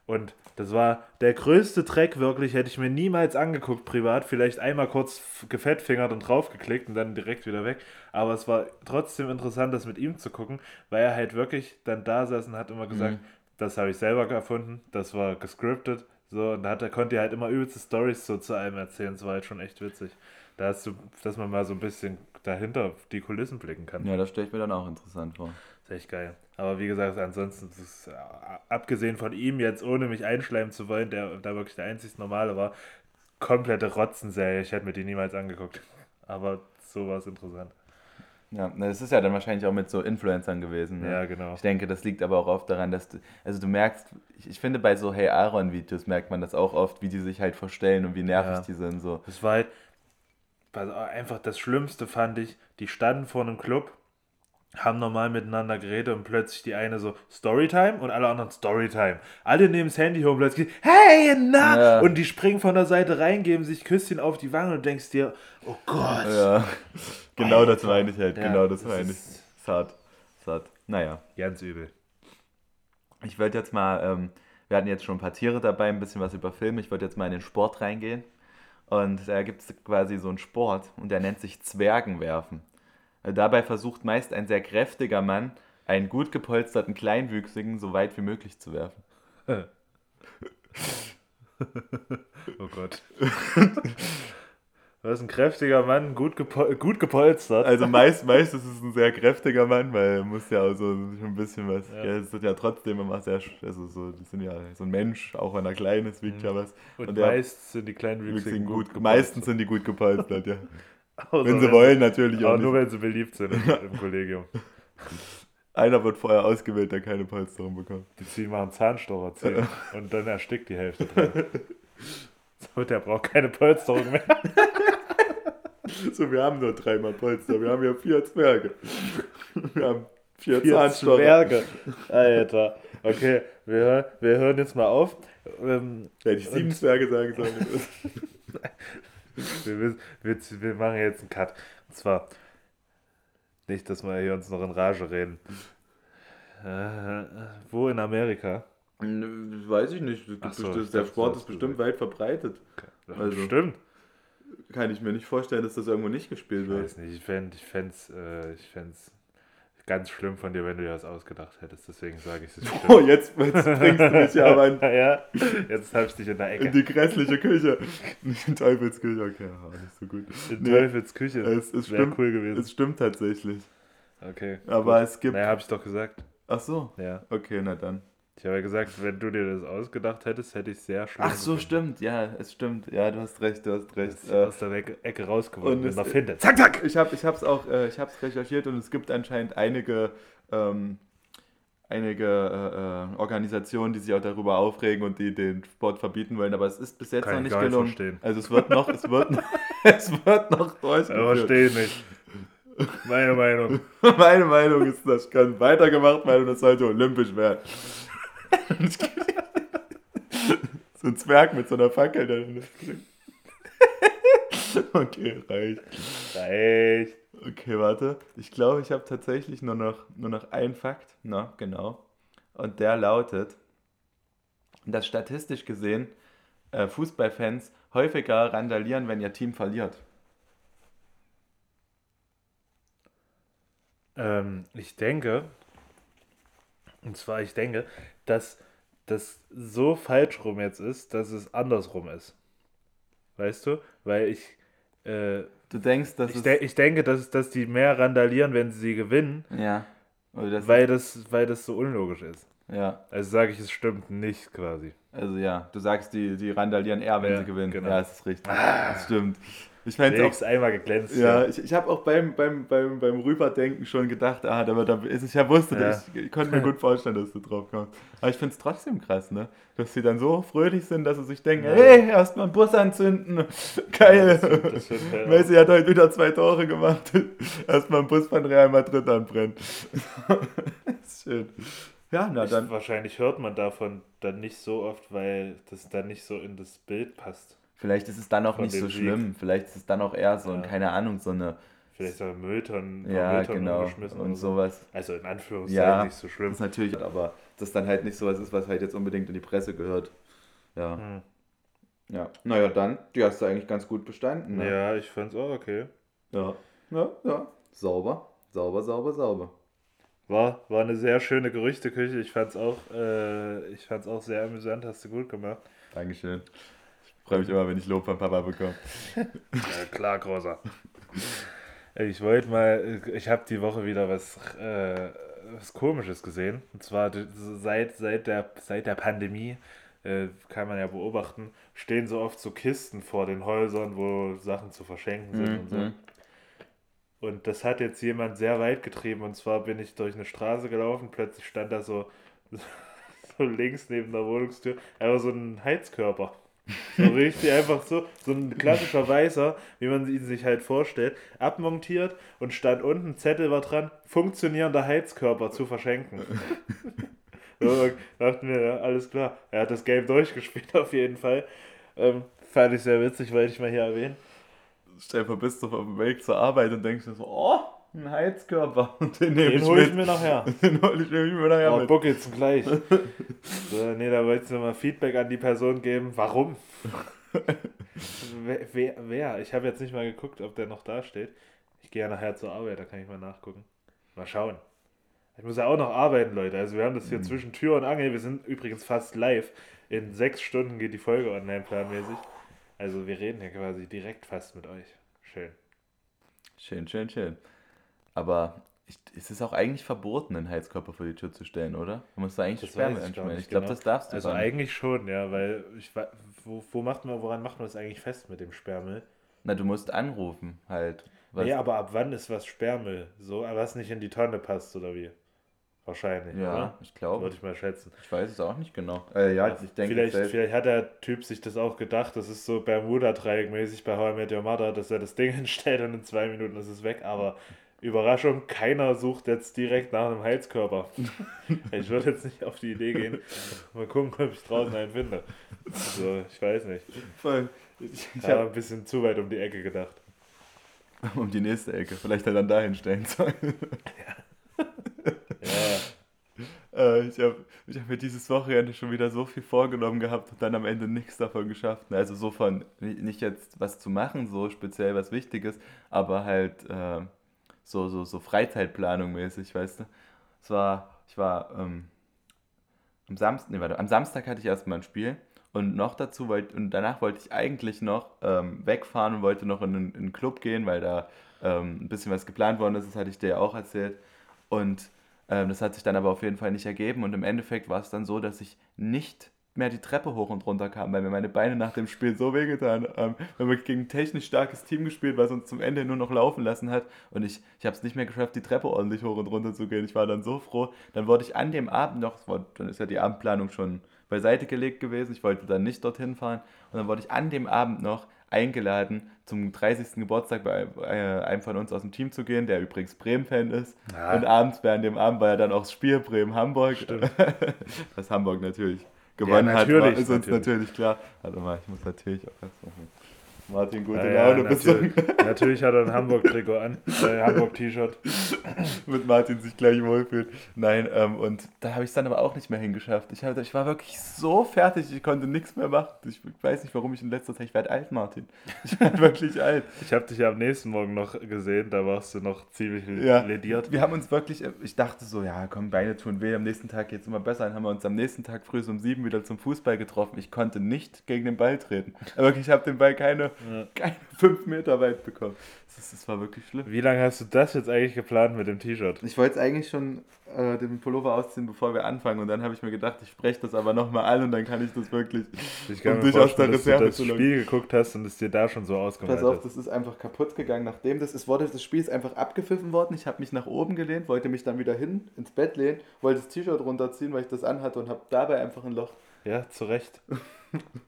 Und das war der größte Track wirklich, hätte ich mir niemals angeguckt privat. Vielleicht einmal kurz gefettfingert und draufgeklickt und dann direkt wieder weg. Aber es war trotzdem interessant, das mit ihm zu gucken, weil er halt wirklich dann da saß und hat immer gesagt, mhm. das habe ich selber erfunden, das war gescriptet, So, und da hat, er konnte er halt immer übelste Stories so zu einem erzählen. Das war halt schon echt witzig. Da hast du, dass man mal so ein bisschen dahinter die Kulissen blicken kann. Ja, das stelle ich mir dann auch interessant vor. Das ist echt geil. Aber wie gesagt, ansonsten, ist, äh, abgesehen von ihm jetzt, ohne mich einschleimen zu wollen, der da wirklich der einzig Normale war, komplette Rotzenserie. Ich hätte mir die niemals angeguckt. Aber so war es interessant. Ja, das ist ja dann wahrscheinlich auch mit so Influencern gewesen. Ne? Ja, genau. Ich denke, das liegt aber auch oft daran, dass du, also du merkst, ich, ich finde bei so Hey Aaron-Videos merkt man das auch oft, wie die sich halt verstellen und wie nervig Ja. die sind. So. Das war halt also einfach das Schlimmste, fand ich. Die standen vor einem Club, haben normal miteinander geredet und plötzlich die eine so Storytime und alle anderen Storytime. Alle nehmen das Handy hoch und plötzlich, hey, na! Ja. Und die springen von der Seite rein, geben sich Küsschen auf die Wangen und denkst dir, oh Gott. Ja, genau das Alter. meine ich halt, Ja, genau das das meine ich. Zart, zart. Naja, Ganz übel. ich wollte jetzt mal, ähm, wir hatten jetzt schon ein paar Tiere dabei, ein bisschen was über Filme, ich wollte jetzt mal in den Sport reingehen. Und da gibt es quasi so einen Sport und der nennt sich Zwergenwerfen. Dabei versucht meist ein sehr kräftiger Mann, einen gut gepolsterten Kleinwüchsigen so weit wie möglich zu werfen. Oh Gott. Du ist ein kräftiger Mann, gut, gepo gut gepolstert. Also meist, meist ist es ein sehr kräftiger Mann, weil er muss ja auch so ein bisschen was. Ja. Ja. es sind ja trotzdem immer sehr, also so, das sind ja so ein Mensch, auch wenn er klein ist, wiegt ja was. und und meist sind die kleinen Wüchsigen gut, gut meistens sind die gut gepolstert, ja. Außer Wenn sie wollen, natürlich auch Aber nur wenn sie beliebt sind im, im Kollegium. Einer wird vorher ausgewählt, der keine Polsterung bekommt. Die ziehen mal einen Zahnstocher ziehen und dann erstickt die Hälfte drin. So, der braucht keine Polsterung mehr. So, wir haben nur dreimal Polster, wir haben ja vier Zwerge. Wir haben vier, Vier Zahnstocher. Zwerge. Alter. Okay, wir, wir hören jetzt mal auf. Ähm, Hätte ich sieben Zwerge sagen sollen. Wir, wir, wir machen jetzt einen Cut. Und zwar, nicht, dass wir hier uns noch in Rage reden. Äh, wo in Amerika? Weiß ich nicht. So, bestimmt- ich der Sport ist bestimmt weit verbreitet. Also- Stimmt. Kann ich mir nicht vorstellen, dass das irgendwo nicht gespielt Ich wird. weiß nicht, ich fände ich fänd's, äh, ich fänd's ganz schlimm von dir, wenn du dir das ausgedacht hättest. Deswegen sage ich es Oh, jetzt, jetzt bringst du mich ja aber in, ja, jetzt hab ich dich in der in Ecke. die grässliche Küche. Nicht in Teufelsküche, okay, ja, nicht so gut. In Nee, Teufels Küche. es, es, Wäre stimmt, cool gewesen. es stimmt tatsächlich. okay. Aber gut. es gibt. Naja, hab ich doch gesagt. Ach so, Ja. okay, na dann. Ich habe ja gesagt, wenn du dir das ausgedacht hättest, hätte ich sehr schlimm. Ach so, gefunden. stimmt, ja, es stimmt. Ja, du hast recht, du hast recht. Äh, aus der Ecke, Ecke rausgeworfen, und wenn es- man findet. Zack, zack! Ich habe ich hab's auch äh, ich hab's recherchiert und es gibt anscheinend einige, ähm, einige äh, äh, Organisationen, die sich auch darüber aufregen und die den Sport verbieten wollen, aber es ist bis jetzt Kann noch ich nicht gelungen. verstehen. Also es wird noch, es wird, noch- es wird noch Aber durchgeführt. verstehe ich nicht. Meine Meinung. Meine Meinung ist, das kann weitergemacht werden und das sollte olympisch werden. so ein Zwerg mit so einer Fackel, der in das bringt. Okay, reicht. Reicht. Okay, warte. Ich glaube, ich habe tatsächlich nur noch, nur noch einen Fakt. Na, genau. Und der lautet, dass statistisch gesehen äh, Fußballfans häufiger randalieren, wenn ihr Team verliert. Ähm, ich denke, und zwar ich denke, dass das so falsch rum jetzt ist, dass es andersrum ist. Weißt du? Weil ich, äh, Du denkst, dass ich, de ich denke, dass, dass die mehr randalieren, wenn sie gewinnen, ja. Das, weil das, weil das so unlogisch ist. ja. Also sage ich, es stimmt nicht quasi. Also ja, du sagst, die, die randalieren eher, wenn Ja, sie gewinnen. genau. Ja, das ist richtig. Das stimmt. Ich fände auch Wenigstens einmal geglänzt. Ja, ich, ich habe auch beim, beim, beim, beim Rüberdenken schon gedacht, ah, aber da ist ich ja wusste, Ja. Ich, ich konnte mir gut vorstellen, dass du drauf kommst. Aber ich finde es trotzdem krass, ne? Dass sie dann so fröhlich sind, dass sie sich denken, Ja. hey, erstmal einen Bus anzünden. Geil. Das halt Messi hat heute wieder zwei Tore gemacht. Erstmal einen Bus von Real Madrid anbrennen. das ist schön. Ja, na Ich, dann. wahrscheinlich hört man davon dann nicht so oft, weil das dann nicht so in das Bild passt. Vielleicht ist es dann auch Von nicht so Sieg. schlimm. Vielleicht ist es dann auch eher so, ein, Ja. keine Ahnung, so eine. Vielleicht auch Mülltonnen, Ja, Mülltonnen genau. Und so. sowas. Also in Anführungszeichen Ja, nicht so Das schlimm. ist natürlich, aber das dann halt nicht sowas ist, was halt jetzt unbedingt in die Presse gehört. Ja. Hm. Ja. Naja, dann, die hast du eigentlich ganz gut bestanden. Ne? Ja, ich fand's auch okay. Ja. Ja, ja. Sauber. Sauber, sauber, sauber. War, war eine sehr schöne Gerüchteküche. Ich fand's auch, äh, ich fand's auch sehr amüsant, hast du gut gemacht. Dankeschön. Ich freue mich immer, wenn ich Lob von Papa bekomme. Ja, klar, großer. Ich wollte mal, ich habe die Woche wieder was, äh, was Komisches gesehen. Und zwar seit, seit, der, seit der Pandemie, äh, kann man ja beobachten, stehen so oft so Kisten vor den Häusern, wo Sachen zu verschenken sind Mhm. und so. Und das hat jetzt jemand sehr weit getrieben. Und zwar bin ich durch eine Straße gelaufen, plötzlich stand da so, so links neben der Wohnungstür, einfach so ein Heizkörper. So richtig einfach so, so ein klassischer Weißer, wie man ihn sich halt vorstellt, abmontiert und stand unten, ein Zettel war dran, funktionierender Heizkörper zu verschenken. so, dachten wir, ja, alles klar. Er hat das Game durchgespielt auf jeden Fall. Ähm, fand ich sehr witzig, wollte ich mal hier erwähnen. Stell dir vor, bist du auf dem Weg zur Arbeit und denkst dir so, oh, ein Heizkörper. Und den nehme Den ich hole ich mir nachher. Den hole ich mir nachher Oh, mit. Bock jetzt gleich. So, nee, da wollte ich nochmal Feedback an die Person geben. Warum? wer, wer, wer? Ich habe jetzt nicht mal geguckt, ob der noch da steht. Ich gehe ja nachher zur Arbeit, da kann ich mal nachgucken. Mal schauen. Ich muss ja auch noch arbeiten, Leute. Also wir haben das hier Mhm. zwischen Tür und Angel. Wir sind übrigens fast live. In sechs Stunden geht die Folge online planmäßig. Also wir reden hier quasi direkt fast mit euch. Schön. Schön, schön, schön. Aber ich, es ist auch eigentlich verboten, einen Heizkörper vor die Tür zu stellen, oder? Du musst da eigentlich Das Sperme ich einschmelzen. nicht Ich glaube, genau. das darfst du Also nicht. eigentlich schon, ja, weil ich wo, wo macht man, woran macht man das eigentlich fest mit dem Sperrmüll? Na, du musst anrufen, halt. Was, Ja, aber ab wann ist was Sperrmüll? So, was nicht in die Tonne passt oder wie? Wahrscheinlich, ja, oder? ich glaube. Würde ich mal schätzen. Ich weiß es auch nicht genau. Äh, ja, ich denke, vielleicht, selbst- vielleicht hat der Typ sich das auch gedacht, das ist so Bermuda-Dreieck mäßig bei How I Met Your Mother, dass er das Ding hinstellt und in zwei Minuten ist es weg, aber Überraschung, keiner sucht jetzt direkt nach einem Heizkörper. ich würde jetzt nicht auf die Idee gehen. Mal gucken, ob ich draußen einen finde. Also, ich weiß nicht. voll. Ich, ich habe ein bisschen zu weit um die Ecke gedacht. um die nächste Ecke. Vielleicht halt dann dahin stellen sollen. Ja, Äh, ich habe ich hab mir dieses Wochenende schon wieder so viel vorgenommen gehabt und dann am Ende nichts davon geschafft. Also so von, ni- nicht jetzt was zu machen, so speziell was Wichtiges, aber halt äh, so, so, so Freizeitplanung mäßig, weißt du. Es war, ich war ähm, am Samstag, nee, warte, am Samstag hatte ich erstmal ein Spiel und noch dazu wollte, und danach wollte ich eigentlich noch ähm, wegfahren und wollte noch in in einen Club gehen, weil da ähm, ein bisschen was geplant worden ist, das hatte ich dir ja auch erzählt. Und ähm, das hat sich dann aber auf jeden Fall nicht ergeben und im Endeffekt war es dann so, dass ich nicht mehr die Treppe hoch und runter kam, weil mir meine Beine nach dem Spiel so wehgetan haben. Wir haben gegen ein technisch starkes Team gespielt, was uns zum Ende nur noch laufen lassen hat und ich, ich habe es nicht mehr geschafft, die Treppe ordentlich hoch und runter zu gehen. Ich war dann so froh. Dann wurde ich an dem Abend noch, dann ist ja die Abendplanung schon beiseite gelegt gewesen, ich wollte dann nicht dorthin fahren und dann wurde ich an dem Abend noch eingeladen, zum 30. Geburtstag bei äh, einem von uns aus dem Team zu gehen, der übrigens Bremen-Fan ist. Ja. Und abends, während dem Abend, war ja dann auch das Spiel Bremen-Hamburg. Das Hamburg natürlich gewonnen Ja, hat, ist uns natürlich. natürlich klar. Warte mal, ich muss natürlich auch was machen. Martin, gute Ja, ja, Laune natürlich, natürlich hat er ein Hamburg-Trikot an, äh, Hamburg-T-Shirt. mit Martin sich gleich wohlfühlt. Nein, ähm, und da habe ich es dann aber auch nicht mehr hingeschafft. Ich, hab, ich war wirklich so fertig, ich konnte nichts mehr machen. Ich weiß nicht, warum ich in letzter Zeit, ich werde alt, Martin. Ich werde wirklich alt. Ich habe dich ja am nächsten Morgen noch gesehen, da warst du noch ziemlich Ja. lediert. Wir haben uns wirklich, ich dachte so, ja komm, Beine tun weh, am nächsten Tag geht es immer besser. Dann haben wir uns am nächsten Tag früh so um sieben wieder zum Fußball getroffen. Ich konnte nicht gegen den Ball treten. Aber wirklich, ich habe den Ball keine, Ja. keine fünf Meter weit bekommen. Das, das war wirklich schlimm. Wie lange hast du das jetzt eigentlich geplant mit dem T-Shirt? Ich wollte es eigentlich schon äh, den Pullover ausziehen, bevor wir anfangen. Und dann habe ich mir gedacht, ich spreche das aber nochmal an und dann kann ich das wirklich. Ich kann Um mir aus der vorstellen, dass du Reserve das. Spiel geguckt hast und es dir da schon so ausgemalt Pass auf, hast. das ist einfach kaputt gegangen. Nachdem das ist, wurde das Spiel ist einfach abgepfiffen worden. Ich habe mich nach oben gelehnt, wollte mich dann wieder hin ins Bett lehnen, wollte das T-Shirt runterziehen, weil ich das anhatte und habe dabei einfach ein Loch. Ja, zu Recht.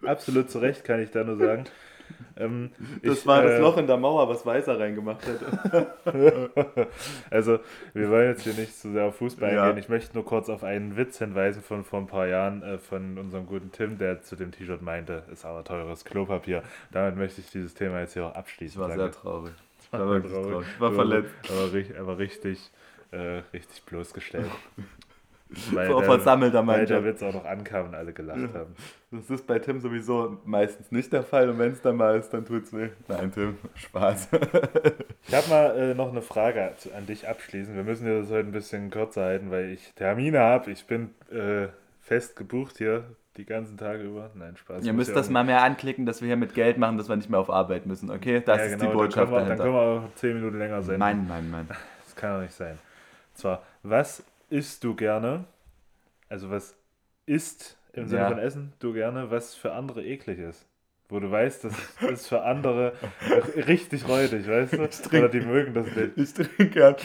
Absolut zu Recht, kann ich da nur sagen. Ähm, Das ich, war das äh, Loch in der Mauer, was Weißer reingemacht hätte. Also, wir wollen jetzt hier nicht zu sehr auf Fußball Ja. eingehen. Ich möchte nur kurz auf einen Witz hinweisen von vor ein paar Jahren äh, von unserem guten Tim, der zu dem T-Shirt meinte, ist aber teures Klopapier. Damit möchte ich dieses Thema jetzt hier auch abschließen. Ich war sehr traurig. Ich war traurig. traurig. Ich war verletzt. Aber, aber richtig, äh, richtig bloßgestellt. Weil Vor versammelter Weil der Mannschaft. Witz auch noch ankam und alle gelacht Ja. haben. Das ist bei Tim sowieso meistens nicht der Fall und wenn es dann mal ist, dann tut's weh. Nein, Tim, Spaß. Ich habe mal äh, noch eine Frage an dich abschließend. Wir müssen das heute ein bisschen kürzer halten, weil ich Termine habe. Ich bin äh, fest gebucht hier Die ganzen Tage über? Nein, Spaß. Ihr müsst das mal mehr anklicken, dass wir hier mit Geld machen, dass wir nicht mehr auf Arbeit müssen, okay? Das ja, ist genau, die Botschaft dann können, wir, dann dahinter. können wir auch 10 Minuten länger sein. Mann, Mann, Mann. Das kann doch nicht sein. Und zwar, was isst du gerne? Also was isst im Sinne Ja. von Essen du gerne, was für andere eklig ist? Wo du weißt, das ist für andere richtig räudig, weißt du? trink- Oder die mögen das nicht. Ich trinke gern.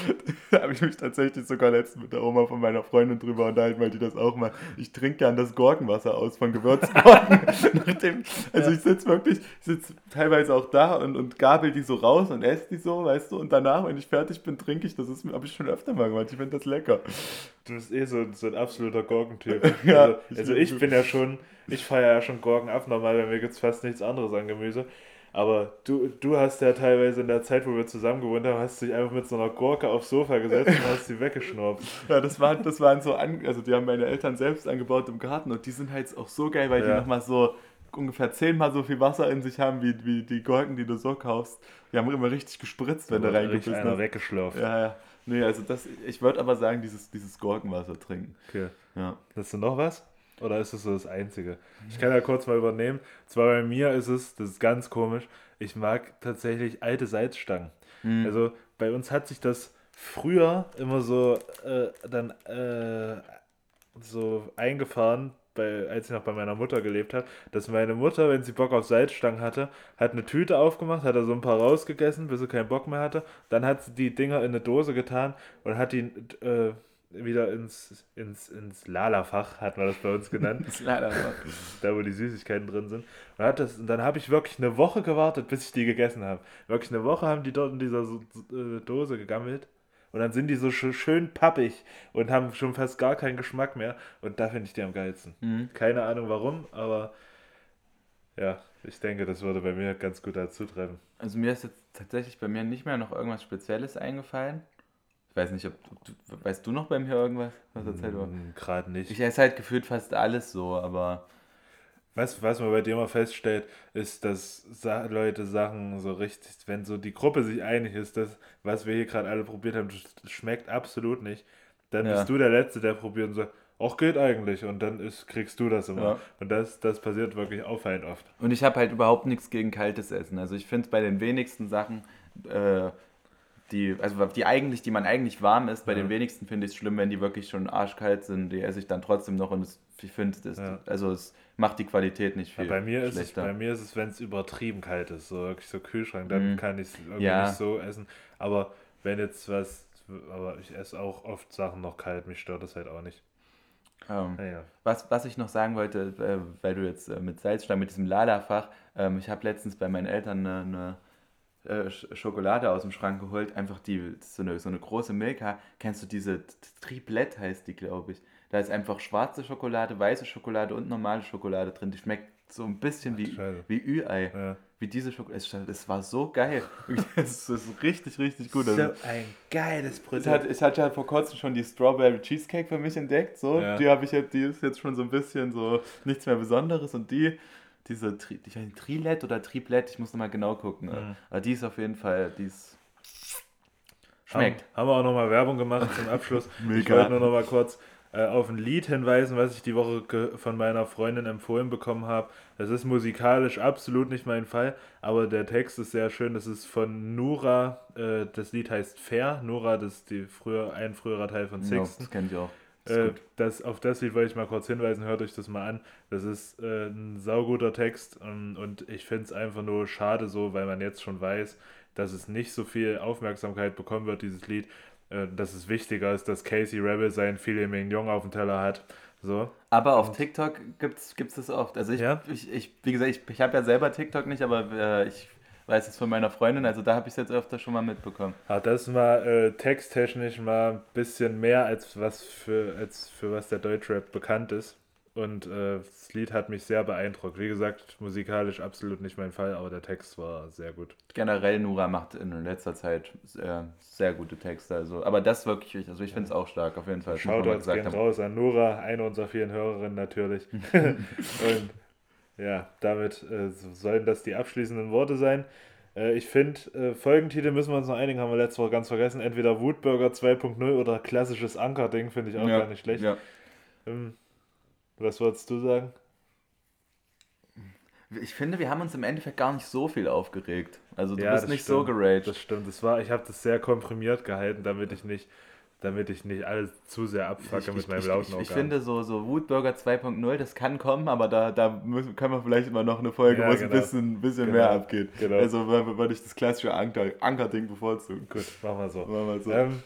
Da habe ich mich tatsächlich sogar letztens mit der Oma von meiner Freundin drüber unterhalten, weil die das auch macht. Ich trinke gern das Gurkenwasser aus von Gewürzgurken. Nachdem, also ich sitze wirklich, ich sitze teilweise auch da und, und gabel die so raus und esse die so, weißt du, und danach, wenn ich fertig bin, trinke ich. Das ist habe ich schon öfter mal gemacht. Ich finde das lecker. Du bist eh so, so ein absoluter Gurkentyp. Ja, also, also ich bin ja schon, ich feiere ja schon Gurken ab, normal, bei mir gibt es fast nichts anderes an Gemüse. Aber du, du hast ja teilweise in der Zeit, wo wir zusammen gewohnt haben, hast dich einfach mit so einer Gurke aufs Sofa gesetzt und hast sie weggeschnurrt. Ja, das waren, das waren so, an, also die haben meine Eltern selbst angebaut im Garten und die sind halt auch so geil, weil die Ja. nochmal so ungefähr zehnmal so viel Wasser in sich haben, wie, wie die Gurken, die du so kaufst. Die haben immer richtig gespritzt, wenn du reingebissen hast. weggeschlürft. Ja, ja. Nee, also das, ich würde aber sagen, dieses, dieses Gurkenwasser trinken. Okay. Ja. Hast du noch was? Oder ist es so das Einzige? Ich kann ja kurz mal übernehmen. Zwar bei mir ist es, das ist ganz komisch, ich mag tatsächlich alte Salzstangen. Mhm. Also bei uns hat sich das früher immer so äh, dann äh, so eingefahren, bei, als ich noch bei meiner Mutter gelebt habe, dass meine Mutter, wenn sie Bock auf Salzstangen hatte, hat eine Tüte aufgemacht, hat da so ein paar rausgegessen, bis sie keinen Bock mehr hatte. Dann hat sie die Dinger in eine Dose getan und hat die äh, wieder ins, ins, ins Lala-Fach, hat man das bei uns genannt leider so. da wo die Süßigkeiten drin sind. Und, hat das, und dann habe ich wirklich eine Woche gewartet, bis ich die gegessen habe. Wirklich eine Woche haben die dort in dieser äh, Dose gegammelt. Und dann sind die so sch- schön pappig und haben schon fast gar keinen Geschmack mehr. Und da finde ich die am geilsten. Mhm. Keine Ahnung warum, aber ja, ich denke, das würde bei mir ganz gut dazu treffen. Also mir ist jetzt tatsächlich bei mir nicht mehr noch irgendwas Spezielles eingefallen. Weiß nicht, ob du, weißt du noch bei mir irgendwas? Was erzählt wurde? Hm, Gerade nicht. Ich esse halt gefühlt fast alles so, aber Was, was man bei dir mal feststellt, ist, dass Leute Sachen so richtig, wenn so die Gruppe sich einig ist, dass was wir hier gerade alle probiert haben, das schmeckt absolut nicht, dann Ja. bist du der Letzte, der probiert und sagt, ach geht eigentlich und dann ist, kriegst du das immer. Ja. Und das, das passiert wirklich auffallend oft. Und ich habe halt überhaupt nichts gegen kaltes Essen. Also ich finde bei den wenigsten Sachen, äh, die, also die eigentlich, die man eigentlich warm isst, bei Ja. den wenigsten finde ich es schlimm, wenn die wirklich schon arschkalt sind. Die esse ich dann trotzdem noch und es, ich finde, Ja. also es macht die Qualität nicht viel bei, mir ist es, schlechter. bei mir ist es, wenn es übertrieben kalt ist, so wirklich so Kühlschrank, dann Mhm. kann ich es irgendwie Ja. nicht so essen. Aber wenn jetzt was, aber ich esse auch oft Sachen noch kalt, mich stört das halt auch nicht. ähm, Naja. was, was ich noch sagen wollte, äh, weil du jetzt äh, mit Salzstangen, mit diesem Lala-Fach, ähm, ich habe letztens bei meinen Eltern eine, eine äh, Sch- Schokolade aus dem Schrank geholt, einfach die, so eine, so eine große Milka. Kennst du diese T- Triplette heißt die, glaube ich. Da ist einfach schwarze Schokolade, weiße Schokolade und normale Schokolade drin. Die schmeckt so ein bisschen wie, Scheiße. wie Ü-Ei. Ja. Wie diese Schokolade. Es, war so geil. Es ist richtig, richtig gut. Also, ein geiles ich hatte, ich hatte ja vor kurzem schon die Strawberry Cheesecake für mich entdeckt. So. Ja. Die habe ich jetzt, die ist jetzt schon so ein bisschen so nichts mehr Besonderes. Und die, diese Tri, ich weiß nicht, Trilette oder Triplette, ich muss nochmal genau gucken. Mhm. Aber die ist auf jeden Fall, die ist. Schmeckt. Haben, haben wir auch nochmal Werbung gemacht zum Abschluss. Ich Mega. wollte nur nochmal kurz äh, auf ein Lied hinweisen, was ich die Woche von meiner Freundin empfohlen bekommen habe. Das ist musikalisch absolut nicht mein Fall, aber der Text ist sehr schön. Das ist von Nura. Äh, das Lied heißt Fair. Nura, das ist die früher, ein früherer Teil von Ja, Sixten. das kenne ich auch. Äh, das, auf das Lied wollte ich mal kurz hinweisen, hört euch das mal an. Das ist äh, ein sauguter Text ähm, und ich finde es einfach nur schade so, weil man jetzt schon weiß, dass es nicht so viel Aufmerksamkeit bekommen wird, dieses Lied. Äh, dass es wichtiger ist, dass Casey Rebel sein Filet Mignon auf dem Teller hat. So. Aber auf TikTok gibt es das oft. Also ich, Ja? ich, ich wie gesagt, ich, ich habe ja selber TikTok nicht, aber äh, ich weiß es von meiner Freundin, also da habe ich es jetzt öfter schon mal mitbekommen. Hat das mal äh, texttechnisch mal ein bisschen mehr als was für, als für was der Deutschrap bekannt ist. Und äh, das Lied hat mich sehr beeindruckt. Wie gesagt, musikalisch absolut nicht mein Fall, aber der Text war sehr gut. Generell Nura macht in letzter Zeit äh, sehr gute Texte, also, aber das wirklich, also ich finde es auch stark, auf jeden Fall. mal Shoutouts gehen raus an Nora, eine unserer vielen Hörerinnen natürlich. Und ja, damit äh, so- sollen das die abschließenden Worte sein. Äh, ich finde, äh, Folgentitel müssen wir uns noch einigen, haben wir letzte Woche ganz vergessen. Entweder Wutburger 2.0 oder klassisches Ankerding, finde ich auch ja, gar nicht schlecht. Ja. Ähm, was würdest du sagen? Ich finde, wir haben uns im Endeffekt gar nicht so viel aufgeregt. Also du Ja, bist nicht stimmt. so geraged. Das stimmt. Das war, ich habe das sehr komprimiert gehalten, damit ich nicht, damit ich nicht alles zu sehr abfacke mit meinem lauten ich, Organ. ich finde so, so Wutburger 2.0, das kann kommen, aber da, da müssen, können wir vielleicht immer noch eine Folge, Ja, wo es genau. ein bisschen, bisschen Genau. mehr abgeht. Genau. Also würde würd ich das klassische Anker, Anker-Ding bevorzugen. Gut, machen wir so. Machen wir so. Ähm,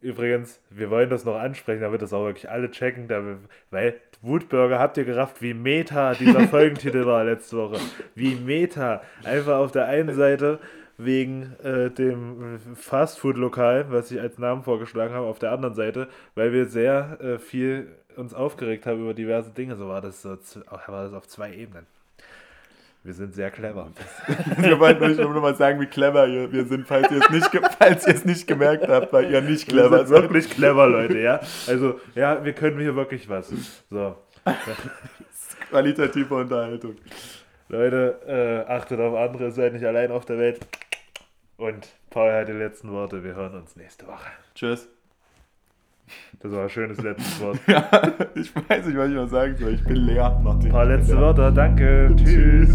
übrigens, wir wollen das noch ansprechen, damit das auch wirklich alle checken, da wir, weil Wutburger habt ihr gerafft, wie meta dieser Folgentitel war letzte Woche. Wie meta. Einfach auf der einen Seite wegen äh, dem Fastfood-Lokal, was ich als Namen vorgeschlagen habe, auf der anderen Seite, weil wir sehr äh, viel uns aufgeregt haben über diverse Dinge. So war das, so, zu- war das auf zwei Ebenen. Wir sind sehr clever. wir wollten euch nur noch mal sagen, wie clever wir sind, falls ihr es nicht, falls ihr es nicht gemerkt habt, weil ihr nicht Wir clever sind seid. wirklich clever, Leute, ja. Also, ja, wir können hier wirklich was. So, Qualitative Unterhaltung. Leute, äh, achtet auf andere, seid nicht allein auf der Welt. Und Paul hat die letzten Worte. Wir hören uns nächste Woche. Tschüss. Das war ein schönes letztes Wort. Ja, ich weiß nicht, was ich noch sagen soll. Ich bin leer nach dem. Ein paar letzte Wörter, danke. Tschüss.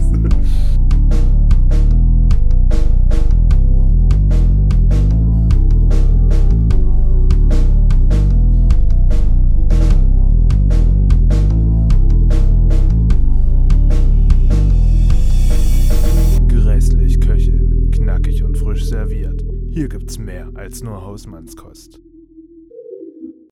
Gibt's mehr als nur Hausmannskost.